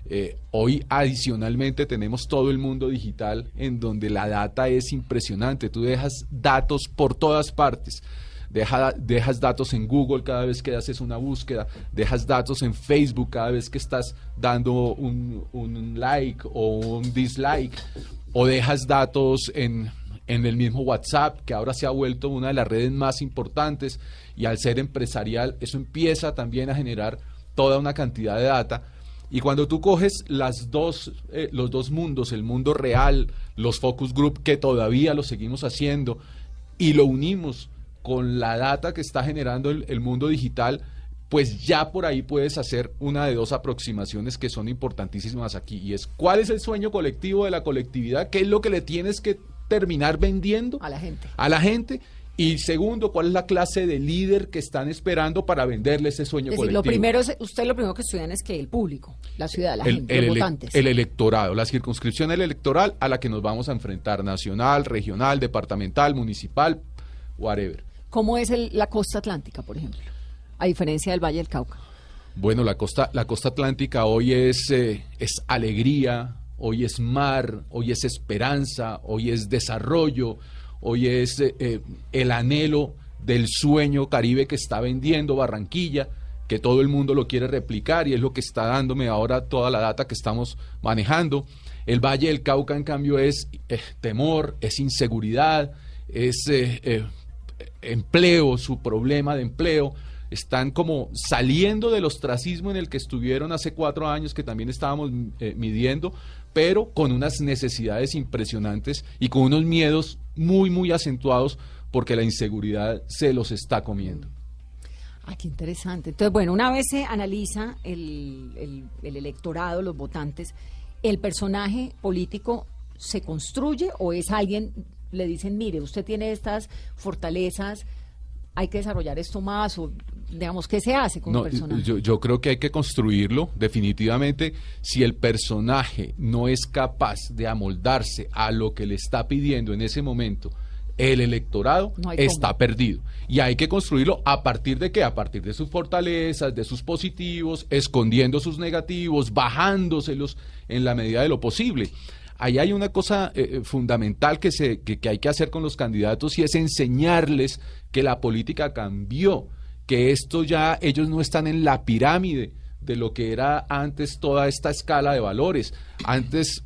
Eh, hoy adicionalmente tenemos todo el mundo digital en donde la data es impresionante. Tú dejas datos por todas partes. Deja- dejas datos en Google cada vez que haces una búsqueda, dejas datos en Facebook cada vez que estás dando un like o un dislike, o dejas datos en, en el mismo WhatsApp, que ahora se ha vuelto una de las redes más importantes, y al ser empresarial, eso empieza también a generar toda una cantidad de data. Y cuando tú coges las dos, eh, los dos mundos, el mundo real, los focus group, que todavía lo seguimos haciendo, y lo unimos con la data que está generando el, el mundo digital, pues ya por ahí puedes hacer una de dos aproximaciones que son importantísimas aquí. Y es, ¿cuál es el sueño colectivo de la colectividad? ¿Qué es lo que le tienes que terminar vendiendo A la gente. a la gente? Y segundo, ¿cuál es la clase de líder que están esperando para venderle ese sueño Es decir, colectivo? lo primero es, usted lo primero que estudian es que el público, la ciudad, la el, gente, el los ele- votantes. el electorado, la circunscripción electoral a la que nos vamos a enfrentar, nacional, regional, departamental, municipal, whatever. ¿Cómo es el- la costa atlántica, por ejemplo? A diferencia del Valle del Cauca. Bueno, la costa, la costa atlántica hoy es, eh, es alegría, hoy es mar, hoy es esperanza, hoy es desarrollo, hoy es eh, eh, el anhelo del sueño caribe que está vendiendo Barranquilla, que todo el mundo lo quiere replicar y es lo que está dándome ahora toda la data que estamos manejando. El Valle del Cauca, en cambio, es eh, temor, es inseguridad, es empleo, su problema de empleo. Están como saliendo del ostracismo en el que estuvieron hace cuatro años, que también estábamos midiendo, pero con unas necesidades impresionantes y con unos miedos muy, muy acentuados porque la inseguridad se los está comiendo. Ah, qué interesante. Entonces, bueno, una vez se analiza el, el- el electorado, los votantes, ¿el personaje político se construye o es alguien, le dicen, mire, usted tiene estas fortalezas, hay que desarrollar esto más o, digamos, ¿qué se hace con No, un personaje? yo, yo creo que hay que construirlo definitivamente. Si el personaje no es capaz de amoldarse a lo que le está pidiendo en ese momento el electorado, No está perdido. Y hay que construirlo a partir de qué? A partir de sus fortalezas, de sus positivos, escondiendo sus negativos, bajándoselos en la medida de lo posible. Ahí hay una cosa eh, fundamental que, se, que, que hay que hacer con los candidatos y es enseñarles que la política cambió, que esto ya ellos no están en la pirámide de lo que era antes toda esta escala de valores. Antes,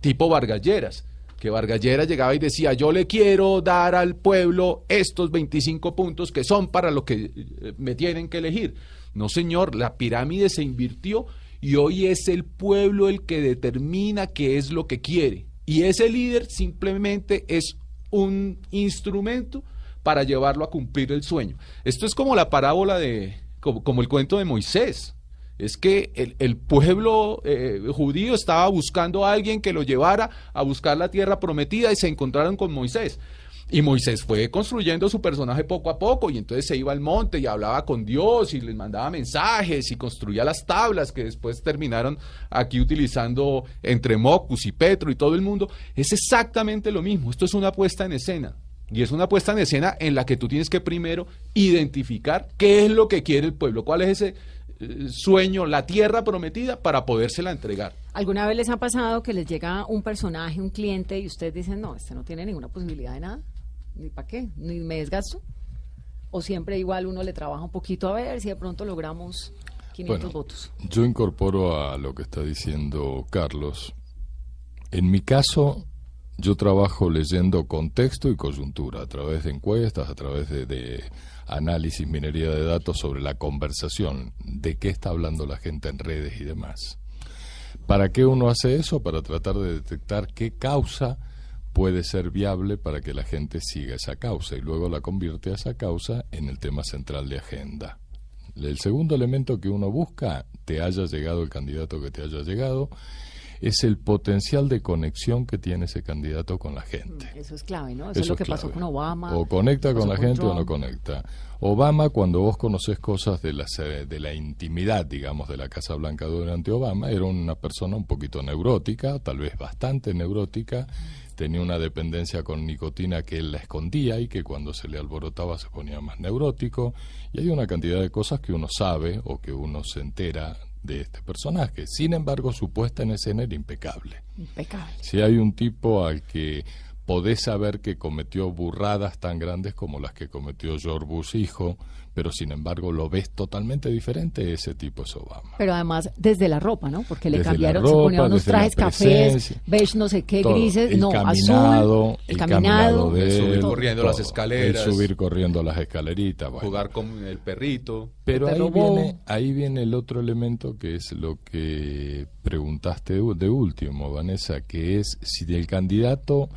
tipo Vargalleras, que Vargalleras llegaba y decía, yo le quiero dar al pueblo estos 25 puntos que son para lo que eh, me tienen que elegir. No, señor, la pirámide se invirtió y hoy es el pueblo el que determina qué es lo que quiere. Y ese líder simplemente es un instrumento para llevarlo a cumplir el sueño. Esto es como la parábola de, como, el cuento de Moisés. Es que el, el pueblo eh, judío estaba buscando a alguien que lo llevara a buscar la tierra prometida y se encontraron con Moisés. Y Moisés fue construyendo su personaje poco a poco y entonces se iba al monte y hablaba con Dios y les mandaba mensajes y construía las tablas que después terminaron aquí utilizando entre Mocus y Petro y todo el mundo. Es exactamente lo mismo. Esto es una puesta en escena. Y es una puesta en escena en la que tú tienes que primero identificar qué es lo que quiere el pueblo, cuál es ese eh, sueño, la tierra prometida para podérsela entregar. ¿Alguna vez les ha pasado que les llega un personaje, un cliente, y ustedes dicen, no, este no tiene ninguna posibilidad de nada? ¿Ni para qué? ¿Ni me desgasto? ¿O siempre igual uno le trabaja un poquito a ver si de pronto logramos 500 Bueno, votos? Yo incorporo a lo que está diciendo Carlos. En mi caso, yo trabajo leyendo contexto y coyuntura a través de encuestas, a través de, análisis, minería de datos sobre la conversación, de qué está hablando la gente en redes y demás. ¿Para qué uno hace eso? Para tratar de detectar qué causa puede ser viable para que la gente siga esa causa y luego la convierte a esa causa en el tema central de agenda. El segundo elemento que uno busca, te haya llegado el candidato que te haya llegado, es el potencial de conexión que tiene ese candidato con la gente. Eso es clave, ¿no? Eso, es lo que pasó con Obama. O conecta con la gente o no conecta. Obama, cuando vos conoces cosas de, las, eh, de la intimidad, digamos, de la Casa Blanca durante Obama, era una persona un poquito neurótica, tal vez bastante neurótica, tenía una dependencia con nicotina que él la escondía y que cuando se le alborotaba se ponía más neurótico. Y hay una cantidad de cosas que uno sabe o que uno se entera de este personaje. Sin embargo, su puesta en escena era impecable. Impecable. Si hay un tipo al que podés saber que cometió burradas tan grandes como las que cometió George Bush hijo, pero sin embargo lo ves totalmente diferente, ese tipo es Obama. Pero además desde la ropa, ¿no? Porque le Desde cambiaron, se ropa, ponía unos desde la trajes cafés, beige no sé qué, Todo. grises, el no, caminado, azul, el caminado de El subir corriendo las escaleras. el subir corriendo las escaleritas, bueno. Jugar con el perrito. Pero El ahí bobo. viene, ahí viene el otro elemento que es lo que preguntaste de de último, Vanessa, que es si el candidato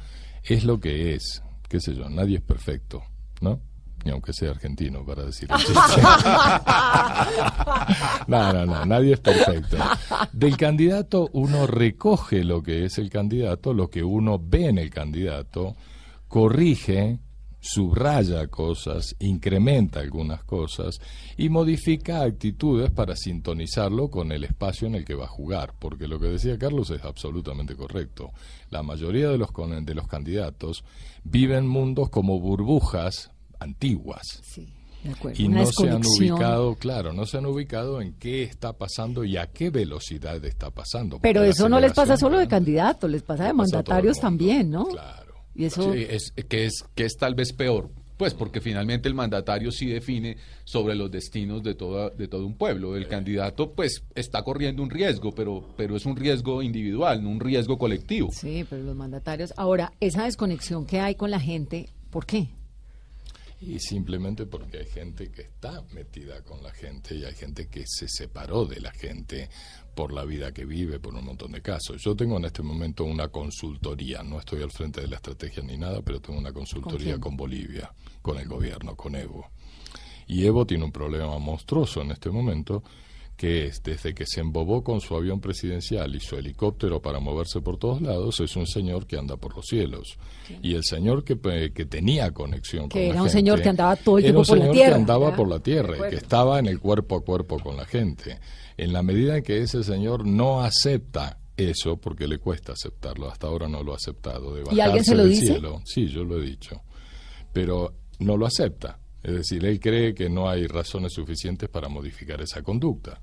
es lo que es. Qué sé yo, nadie es perfecto, ¿no? Ni aunque sea argentino, para decir. No, no, no, nadie es perfecto. Del candidato uno recoge lo que es el candidato, lo que uno ve en el candidato, corrige, subraya cosas, incrementa algunas cosas y modifica actitudes para sintonizarlo con el espacio en el que va a jugar, porque lo que decía Carlos es absolutamente correcto. La mayoría de los, con- de los candidatos viven mundos como burbujas antiguas Sí, de y Una no se han ubicado, claro, no se han ubicado en qué está pasando y a qué velocidad está pasando. Pero eso no les pasa solo de candidatos, les pasa de pasa mandatarios también, ¿no? Claro. Y eso, Sí, es, que, es, que es tal vez peor. Pues porque finalmente el mandatario sí define sobre los destinos de toda, de todo un pueblo. El candidato pues está corriendo un riesgo, pero, pero es un riesgo individual, no un riesgo colectivo. Sí, pero los mandatarios. Ahora, esa desconexión que hay con la gente, ¿por qué? Y simplemente porque hay gente que está metida con la gente y hay gente que se separó de la gente por la vida que vive, por un montón de casos. Yo tengo en este momento una consultoría, no estoy al frente de la estrategia ni nada, pero tengo una consultoría con, Bolivia, con el gobierno, con Evo. Y Evo tiene un problema monstruoso en este momento, que es desde que se embobó con su avión presidencial y su helicóptero para moverse por todos lados, es un señor que anda por los cielos. Y el señor que, que tenía conexión con Que la era un gente señor que andaba todo el era tiempo un por la señor tierra, que andaba ¿verdad? por la tierra y que estaba en el cuerpo a cuerpo con la gente. En la medida en que ese señor no acepta eso, porque le cuesta aceptarlo, hasta ahora no lo ha aceptado, de ¿Y alguien se bajarse lo del dice? cielo. Sí, yo lo he dicho. Pero no lo acepta. Es decir, él cree que no hay razones suficientes para modificar esa conducta.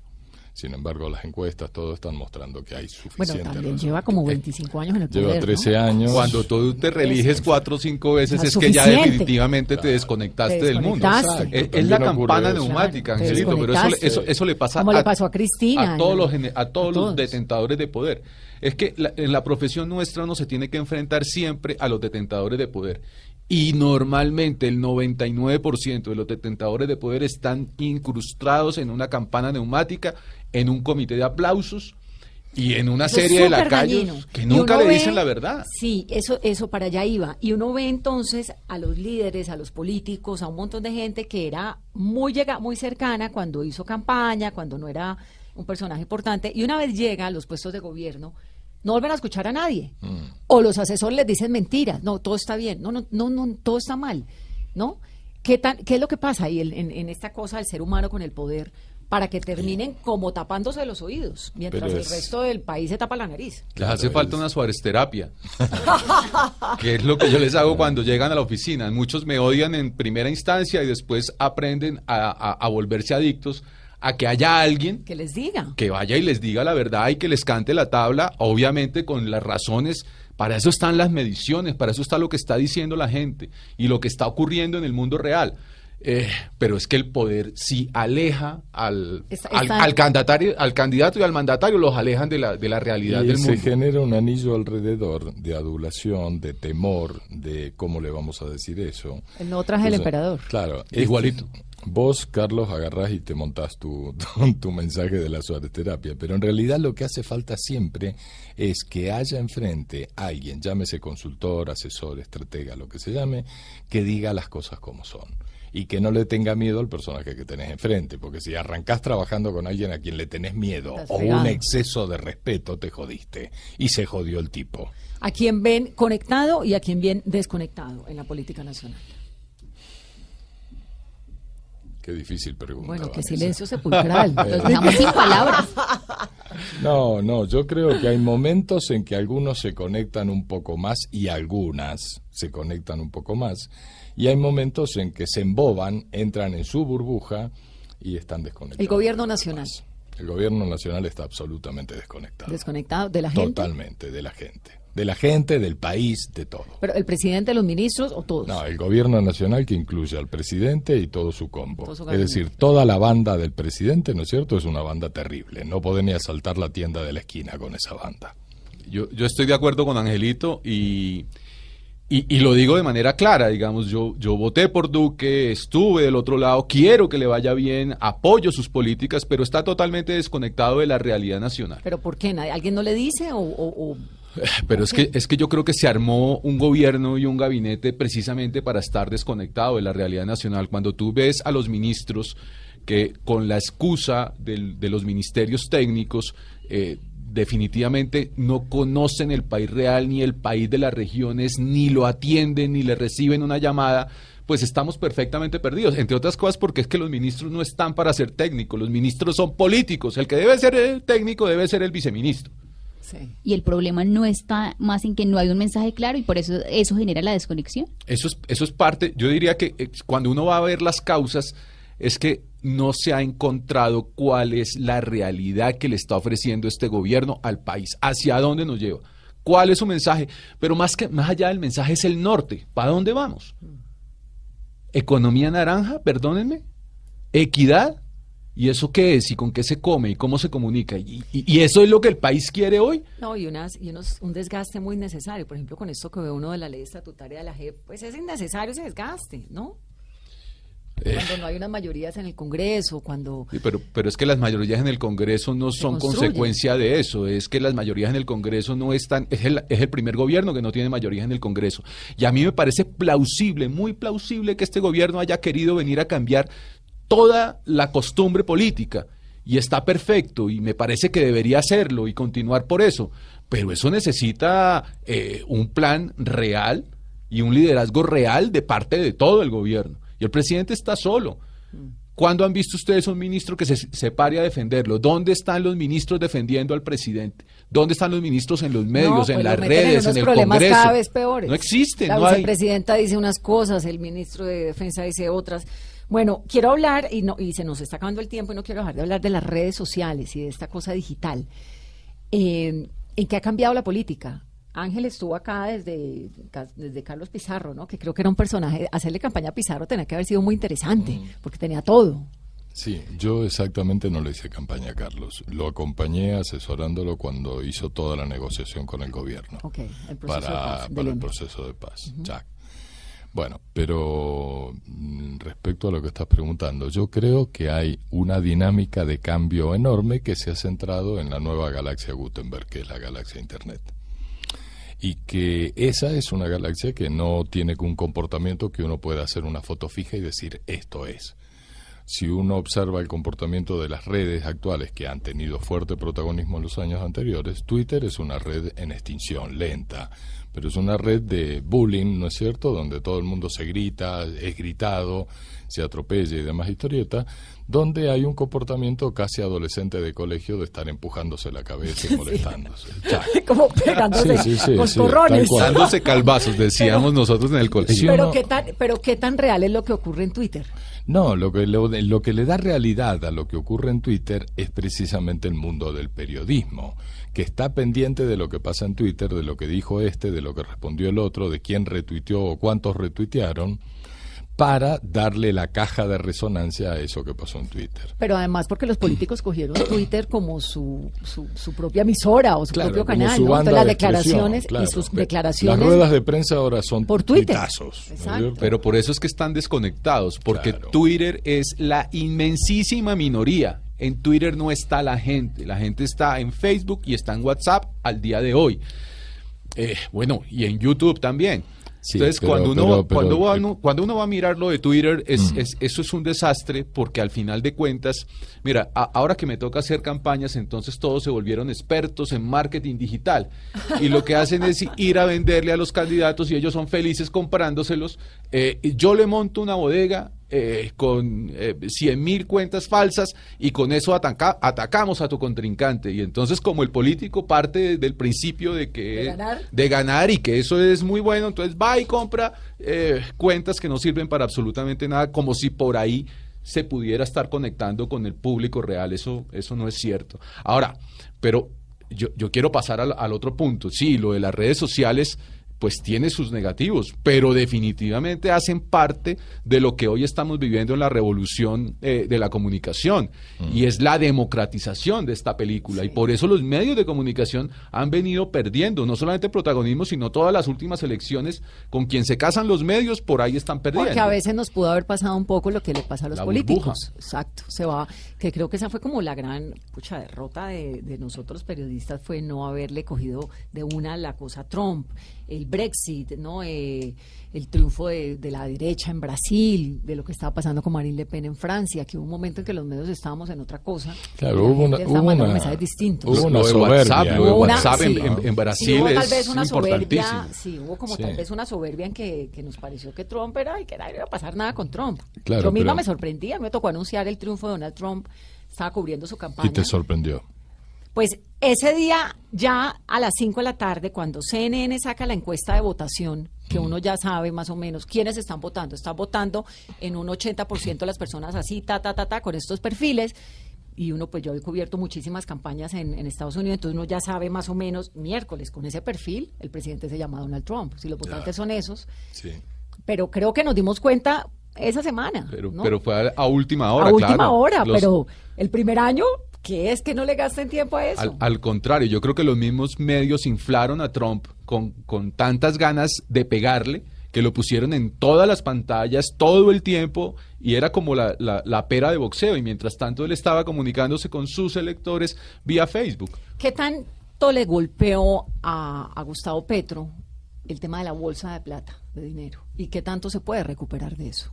Sin embargo, las encuestas, todo están mostrando que hay Bueno, suficiente también razón. lleva como 25 años en el poder, Lleva ¿no? 13 años. Cuando tú te reeliges cuatro o cinco veces es que ya definitivamente te desconectaste Te del mundo. Es, es También la campana eso. neumática, Claro, Angelito, pero eso, eso, eso le pasa Como le pasó a Cristina, a todos, los, a todos a los todos. detentadores de poder. Es que la- en la profesión nuestra uno se tiene que enfrentar siempre a los detentadores de poder. Y normalmente el 99% de los detentadores de poder están incrustados en una campana neumática, en un comité de aplausos y en una Eso serie de lacayos dañino. que nunca le ve- dicen la verdad. Sí, eso, eso para allá iba. Y uno ve entonces a los líderes, a los políticos, a un montón de gente que era muy llega, muy cercana cuando hizo campaña, cuando no era un personaje importante, y una vez llega a los puestos de gobierno, no vuelven a escuchar a nadie. Mm. O los asesores les dicen mentiras. No, todo está bien. No, no, no, no todo está mal. ¿No? ¿Qué, tan, ¿Qué es lo que pasa ahí en, en- en esta cosa del ser humano con el poder para que terminen como tapándose los oídos, mientras el es- resto del país se tapa la nariz? Les hace falta es- una Suárez terapia. que es lo que yo les hago cuando llegan a la oficina. Muchos me odian en primera instancia y después aprenden a, a- a volverse adictos a que haya alguien Que les diga. que vaya y les diga la verdad y que les cante la tabla, obviamente con las razones. Para eso están las mediciones, para eso está lo que está diciendo la gente y lo que está ocurriendo en el mundo real. Eh, pero es que el poder sí aleja al, Está- al, está- al candidatario, al candidato y al mandatario, los alejan de la, de la realidad Y del se mundo. genera un anillo alrededor de adulación, de temor, de cómo le vamos a decir eso. El nuevo traje Entonces, emperador. Claro. Igualito. este- vos, Carlos, agarrás y te montás tu, tu, tu mensaje de la Suárez terapia, pero en realidad lo que hace falta siempre es que haya enfrente alguien, llámese consultor, asesor, estratega, lo que se llame, que diga las cosas como son. Y que no le tenga miedo al personaje que tenés enfrente, porque si arrancás trabajando con alguien a quien le tenés miedo Estás o un exceso de respeto, te jodiste. Y se jodió el tipo. A quien ven conectado y a quien ven desconectado en la política nacional. Qué difícil pregunta. Bueno, qué silencio sepulcral. Dejamos sin palabras. No, no, yo creo que hay momentos en que algunos se conectan un poco más y algunas se conectan un poco más. Y hay momentos en que se emboban, entran en su burbuja y están desconectados. El gobierno nacional. El gobierno nacional está absolutamente desconectado. Desconectado de la gente. Totalmente, de la gente. De la gente, del país, de todo. Pero el presidente, los ministros o todos. No, el gobierno nacional que incluye al presidente y todo su combo. Todo su es decir, toda la banda del presidente, ¿no es cierto? Es una banda terrible. No podés ni asaltar la tienda de la esquina con esa banda. Yo, yo estoy de acuerdo con Angelito y, y, y lo digo de manera clara, digamos, yo, yo voté por Duque, estuve del otro lado, quiero que le vaya bien, apoyo sus políticas, pero está totalmente desconectado de la realidad nacional. ¿Pero por qué? ¿Nadie- ¿Alguien no le dice? O, o- o- Pero es que, es que yo creo que se armó un gobierno y un gabinete precisamente para estar desconectado de la realidad nacional. Cuando tú ves a los ministros que con la excusa del- de los ministerios técnicos eh, definitivamente no conocen el país real ni el país de las regiones, ni lo atienden, ni le reciben una llamada, pues estamos perfectamente perdidos. Entre otras cosas porque es que los ministros no están para ser técnicos, los ministros son políticos. El que debe ser el técnico debe ser el viceministro. Sí. Y el problema no está más en que no hay un mensaje claro y por eso eso genera la desconexión. Eso es, eso es parte, yo diría que eh, cuando uno va a ver las causas, es que no se ha encontrado cuál es la realidad que le está ofreciendo este gobierno al país, hacia dónde nos lleva, cuál es su mensaje, pero más que más allá del mensaje es el norte, ¿para dónde vamos? economía naranja, perdónenme, equidad. ¿Y eso qué es? ¿Y con qué se come? ¿Y cómo se comunica? ¿Y, y- y eso es lo que el país quiere hoy? No, y, unas, y unos, un desgaste muy necesario. Por ejemplo, con esto que ve uno de la ley estatutaria de la JEP, pues es innecesario ese desgaste, ¿no? Eh. Cuando no hay unas mayorías en el Congreso, cuando... Sí, pero, pero es que las mayorías en el Congreso no son consecuencia de eso, es que las mayorías en el Congreso no están, es el, es el primer gobierno que no tiene mayorías en el Congreso. Y a mí me parece plausible, muy plausible que este gobierno haya querido venir a cambiar toda la costumbre política. Y está perfecto, y me parece que debería hacerlo y continuar por eso. Pero eso necesita eh, un plan real y un liderazgo real de parte de todo el gobierno. Y el presidente está solo. ¿Cuándo han visto ustedes un ministro que se, se pare a defenderlo? ¿Dónde están los ministros defendiendo al presidente? ¿Dónde están los ministros en los medios, No, en pues las redes, en el problemas Congreso? cada vez peores. No existe, La no hay. dice unas cosas, el ministro de Defensa dice otras. Bueno, quiero hablar, y, no, y se nos está acabando el tiempo, y no quiero dejar de hablar de las redes sociales y de esta cosa digital. Eh, ¿En qué ha cambiado la política? Ángel estuvo acá desde, desde Carlos Pizarro, ¿no? Que creo que era un personaje. Hacerle campaña a Pizarro tenía que haber sido muy interesante, Mm. porque tenía todo. Sí, yo exactamente no le hice campaña a Carlos. Lo acompañé asesorándolo cuando hizo toda la negociación con el gobierno Ok, el proceso de para, paz, para el proceso de paz. Jack. Bueno, pero mm, respecto a lo que estás preguntando, yo creo que hay una dinámica de cambio enorme que se ha centrado en la nueva galaxia Gutenberg, que es la galaxia Internet. Y que esa es una galaxia que no tiene un comportamiento que uno pueda hacer una foto fija y decir esto es si uno observa el comportamiento de las redes actuales que han tenido fuerte protagonismo en los años anteriores, Twitter es una red en extinción, lenta, pero es una red de bullying, ¿no es cierto?, donde todo el mundo se grita, es gritado, se atropella y demás historieta, donde hay un comportamiento casi adolescente de colegio de estar empujándose la cabeza y molestándose. Como pegándose Sí, sí, sí, con cual. Dándose calvazos, decíamos nosotros en el colegio. Pero uno- qué tan, pero qué tan real es lo que ocurre en Twitter. No, lo que, lo, lo que le da realidad a lo que ocurre en Twitter es precisamente el mundo del periodismo, que está pendiente de lo que pasa en Twitter, de lo que dijo este, de lo que respondió el otro, de quién retuiteó o cuántos retuitearon, para darle la caja de resonancia a eso que pasó en Twitter. Pero además porque los políticos cogieron Twitter como su, su, su propia emisora o su Claro, propio canal, su ¿no? Entonces las de declaraciones claro. y sus declaraciones. Las ruedas de prensa ahora son Por Twitter. Pero por eso es que están desconectados, porque Claro. Twitter es la inmensísima minoría. En Twitter no está la gente, la gente está en Facebook y está en WhatsApp al día de hoy. Eh, bueno, y en YouTube también. Sí, Entonces, pero- cuando, uno, pero- cuando, va uno- cuando uno va a mirar lo de Twitter, es, Mm. es- eso es un desastre porque al final de cuentas, mira, a- ahora que me toca hacer campañas, entonces todos se volvieron expertos en marketing digital. Y lo que hacen es ir a venderle a los candidatos y ellos son felices comprándoselos. Eh, yo le monto una bodega eh, con eh, 100 mil cuentas falsas y con eso ataca- atacamos a tu contrincante. Y entonces como el político parte del principio de que De ganar. de ganar y que eso es muy bueno, entonces va y compra eh, cuentas que no sirven para absolutamente nada, como si por ahí se pudiera estar conectando con el público real. Eso, eso no es cierto. Ahora, pero yo, yo quiero pasar al, al otro punto. Sí, lo de las redes sociales pues tiene sus negativos, pero definitivamente hacen parte de lo que hoy estamos viviendo en la revolución eh, de la comunicación y es la democratización de esta película y por eso los medios de comunicación han venido perdiendo no solamente protagonismo sino todas las últimas elecciones con quien se casan los medios por ahí están perdiendo. Porque a veces nos pudo haber pasado un poco lo que le pasa a los La políticos. burbuja. Exacto. Se va, que creo que esa fue como la gran pucha derrota de, de nosotros periodistas fue no haberle cogido de una la cosa a Trump, el Brexit, no, Eh, el triunfo de, de la derecha en Brasil, de lo que estaba pasando con Marine Le Pen en Francia, que hubo un momento en que los medios estábamos en otra cosa. Claro, hubo una- hubo una- mensajes distintos. hubo una soberbia. WhatsApp, lo de Hubo una- WhatsApp en, sí. en- en Sí, Brasil hubo tal es vez una importantísimo. soberbia, sí, hubo como Sí. tal vez una soberbia en que, que nos pareció que Trump era y que no iba a pasar nada con Trump. Claro, Yo misma pero- me sorprendía, me tocó anunciar el triunfo de Donald Trump, estaba cubriendo su campaña. Y te sorprendió. Pues ese día, ya a las 5 de la tarde, cuando CNN saca la encuesta de votación, que uno ya sabe más o menos quiénes están votando, están votando en un 80% de las personas así, ta, ta, ta, ta, con estos perfiles. Y uno, pues yo he cubierto muchísimas campañas en, en Estados Unidos, entonces uno ya sabe más o menos miércoles con ese perfil, el presidente se llama Donald Trump. Si los votantes son esos, Sí. pero creo que nos dimos cuenta esa semana. Pero, ¿no? pero fue a, última hora, a última claro. hora, Los- pero el primer año, ¿qué es que no le gasten tiempo a eso? Al, al contrario, yo creo que los mismos medios inflaron a Trump con, con tantas ganas de pegarle que lo pusieron en todas las pantallas todo el tiempo y era como la, la- la pera de boxeo y mientras tanto él estaba comunicándose con sus electores vía Facebook. ¿Qué tanto le golpeó a, a Gustavo Petro el tema de la bolsa de plata, de dinero? ¿Y qué tanto se puede recuperar de eso?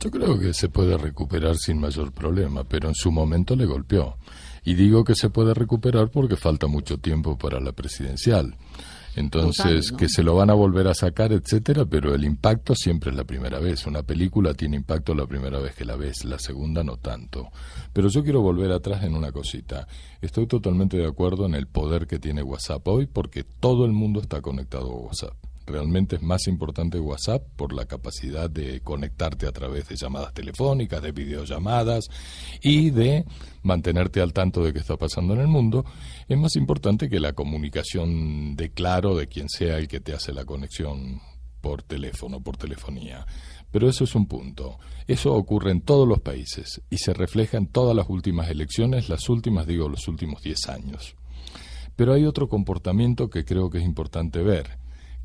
Yo creo que se puede recuperar sin mayor problema, pero en su momento le golpeó. Y digo que se puede recuperar porque falta mucho tiempo para la presidencial. Entonces, Total, ¿no? que se lo van a volver a sacar, etcétera, pero el impacto siempre es la primera vez. Una película tiene impacto la primera vez que la ves, la segunda no tanto. Pero yo quiero volver atrás en una cosita. Estoy totalmente de acuerdo en el poder que tiene WhatsApp hoy porque todo el mundo está conectado a WhatsApp. Realmente es más importante WhatsApp por la capacidad de conectarte a través de llamadas telefónicas, de videollamadas y de mantenerte al tanto de qué está pasando en el mundo. Es más importante que la comunicación de claro de quien sea el que te hace la conexión por teléfono, por telefonía. Pero eso es un punto. Eso ocurre en todos los países y se refleja en todas las últimas elecciones, las últimas, digo, los últimos 10 años. Pero hay otro comportamiento que creo que es importante ver,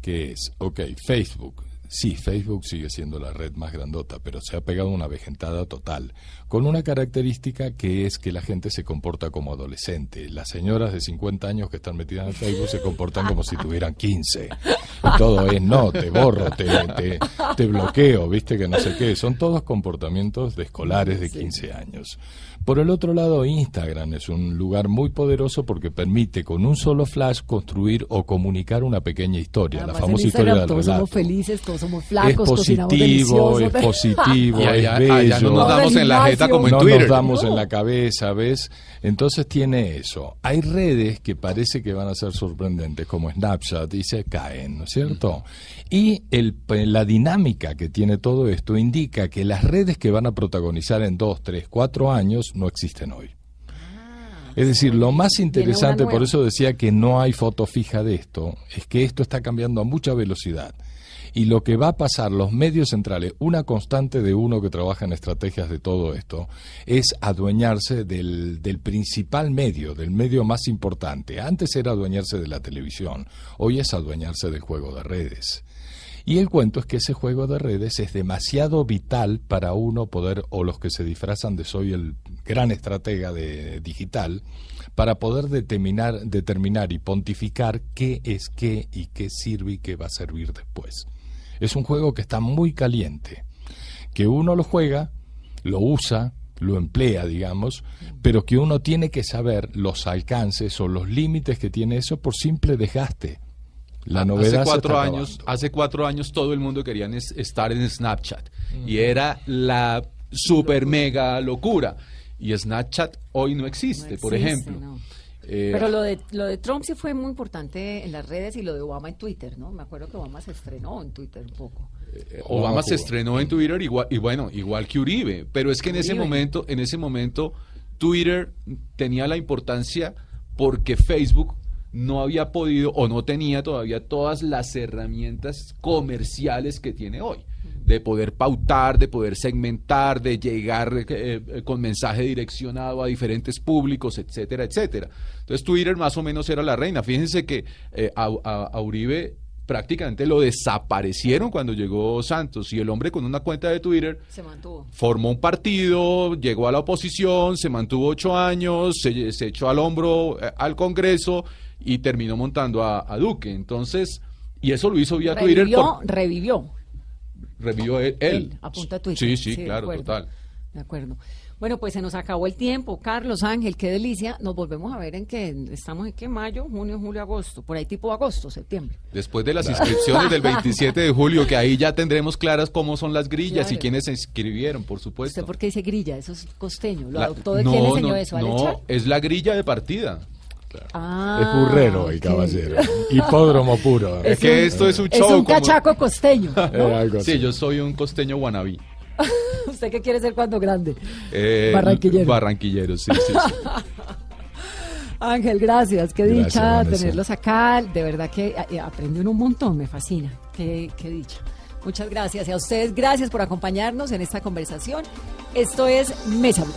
que es, ok, Facebook. Sí, Facebook sigue siendo la red más grandota, pero se ha pegado una vejentada total, con una característica que es que la gente se comporta como adolescente. Las señoras de 50 años que están metidas en Facebook se comportan como si tuvieran 15. Y todo es, no, te borro, te, te, te bloqueo, viste que no sé qué. Son todos comportamientos de escolares de 15 años. Por el otro lado, Instagram es un lugar muy poderoso porque permite con un solo flash construir o comunicar una pequeña historia, Además, la famosa historia del todos relato. somos felices, todos somos es flacos, cocinamos positivo, delicioso. es positivo, Y allá- es bello. allá no nos damos en la jeta como en no Twitter. nos damos No. en la cabeza, ¿ves? Entonces tiene eso. Hay redes que parece que van a ser sorprendentes, como Snapchat, y se caen, ¿no es cierto? Y el, la dinámica que tiene todo esto indica que las redes que van a protagonizar en dos, tres, cuatro años no existen hoy. Es decir, lo más interesante, por eso decía que no hay foto fija de esto, es que esto está cambiando a mucha velocidad. Y lo que va a pasar, los medios centrales, una constante de uno que trabaja en estrategias de todo esto, es adueñarse del, del principal medio, del medio más importante. Antes era adueñarse de la televisión, hoy es adueñarse del juego de redes. Y el cuento es que ese juego de redes es demasiado vital para uno poder, o los que se disfrazan de soy el gran estratega de digital, para poder determinar, determinar y pontificar qué es qué y qué sirve y qué va a servir después. Es un juego que está muy caliente, que uno lo juega, lo usa, lo emplea, digamos, pero que uno tiene que saber los alcances o los límites que tiene eso por simple desgaste. La novedad hace cuatro años, acabando. hace cuatro años todo el mundo quería es- estar en Snapchat y era la super mega locura. Y Snapchat hoy no existe, No por ejemplo. no. Eh, Pero lo de, lo de Trump sí fue muy importante en las redes y lo de Obama en Twitter, ¿no? Me acuerdo que Obama se estrenó en Twitter un poco. Eh, Obama se estrenó en Twitter igual, y bueno, igual que Uribe, pero es que en ese momento, en ese momento, Twitter tenía la importancia porque Facebook no había podido o no tenía todavía todas las herramientas comerciales que tiene hoy de poder pautar, de poder segmentar, de llegar eh, eh, con mensaje direccionado a diferentes públicos, etcétera, etcétera. Entonces Twitter más o menos era la reina. Fíjense que eh, a, a- a Uribe prácticamente lo desaparecieron cuando llegó Santos y el hombre con una cuenta de Twitter Se mantuvo. formó un partido, llegó a la oposición, se mantuvo ocho años, se, se echó al hombro eh, al Congreso y terminó montando a, a Duque. Entonces, y eso lo hizo vía Twitter. Revivió, por- revivió. Revivió él. él. apunta a Twitter. Sí, sí, de claro, acuerdo. total. De acuerdo. Bueno, pues se nos acabó el tiempo. Carlos Ángel, qué delicia. Nos volvemos a ver en que estamos en qué mayo, junio, julio, agosto. Por ahí tipo agosto, septiembre. Después de las inscripciones del 27 de julio, que ahí ya tendremos claras cómo son las grillas y Claro. quiénes se inscribieron, por supuesto. ¿Usted por qué dice grilla? Eso es costeño. ¿Lo La- adoptó de no, quién le enseñó no, eso? ¿Al no, es la grilla de partida. Ah, es burrero el caballero. Hipódromo puro. Es que esto es un Es show. un como- cachaco costeño. Eh. Sí, yo soy un costeño wannabe. ¿Usted qué quiere ser cuando grande? Eh, Barranquillero. Barranquillero, sí, sí, sí. Ángel, gracias. Qué Gracias, dicha Vanessa. tenerlos acá. De verdad que eh, aprendieron un montón. Me fascina. Qué, qué dicha. Muchas gracias. Y a ustedes, gracias por acompañarnos en esta conversación. Esto es Mesa Blue.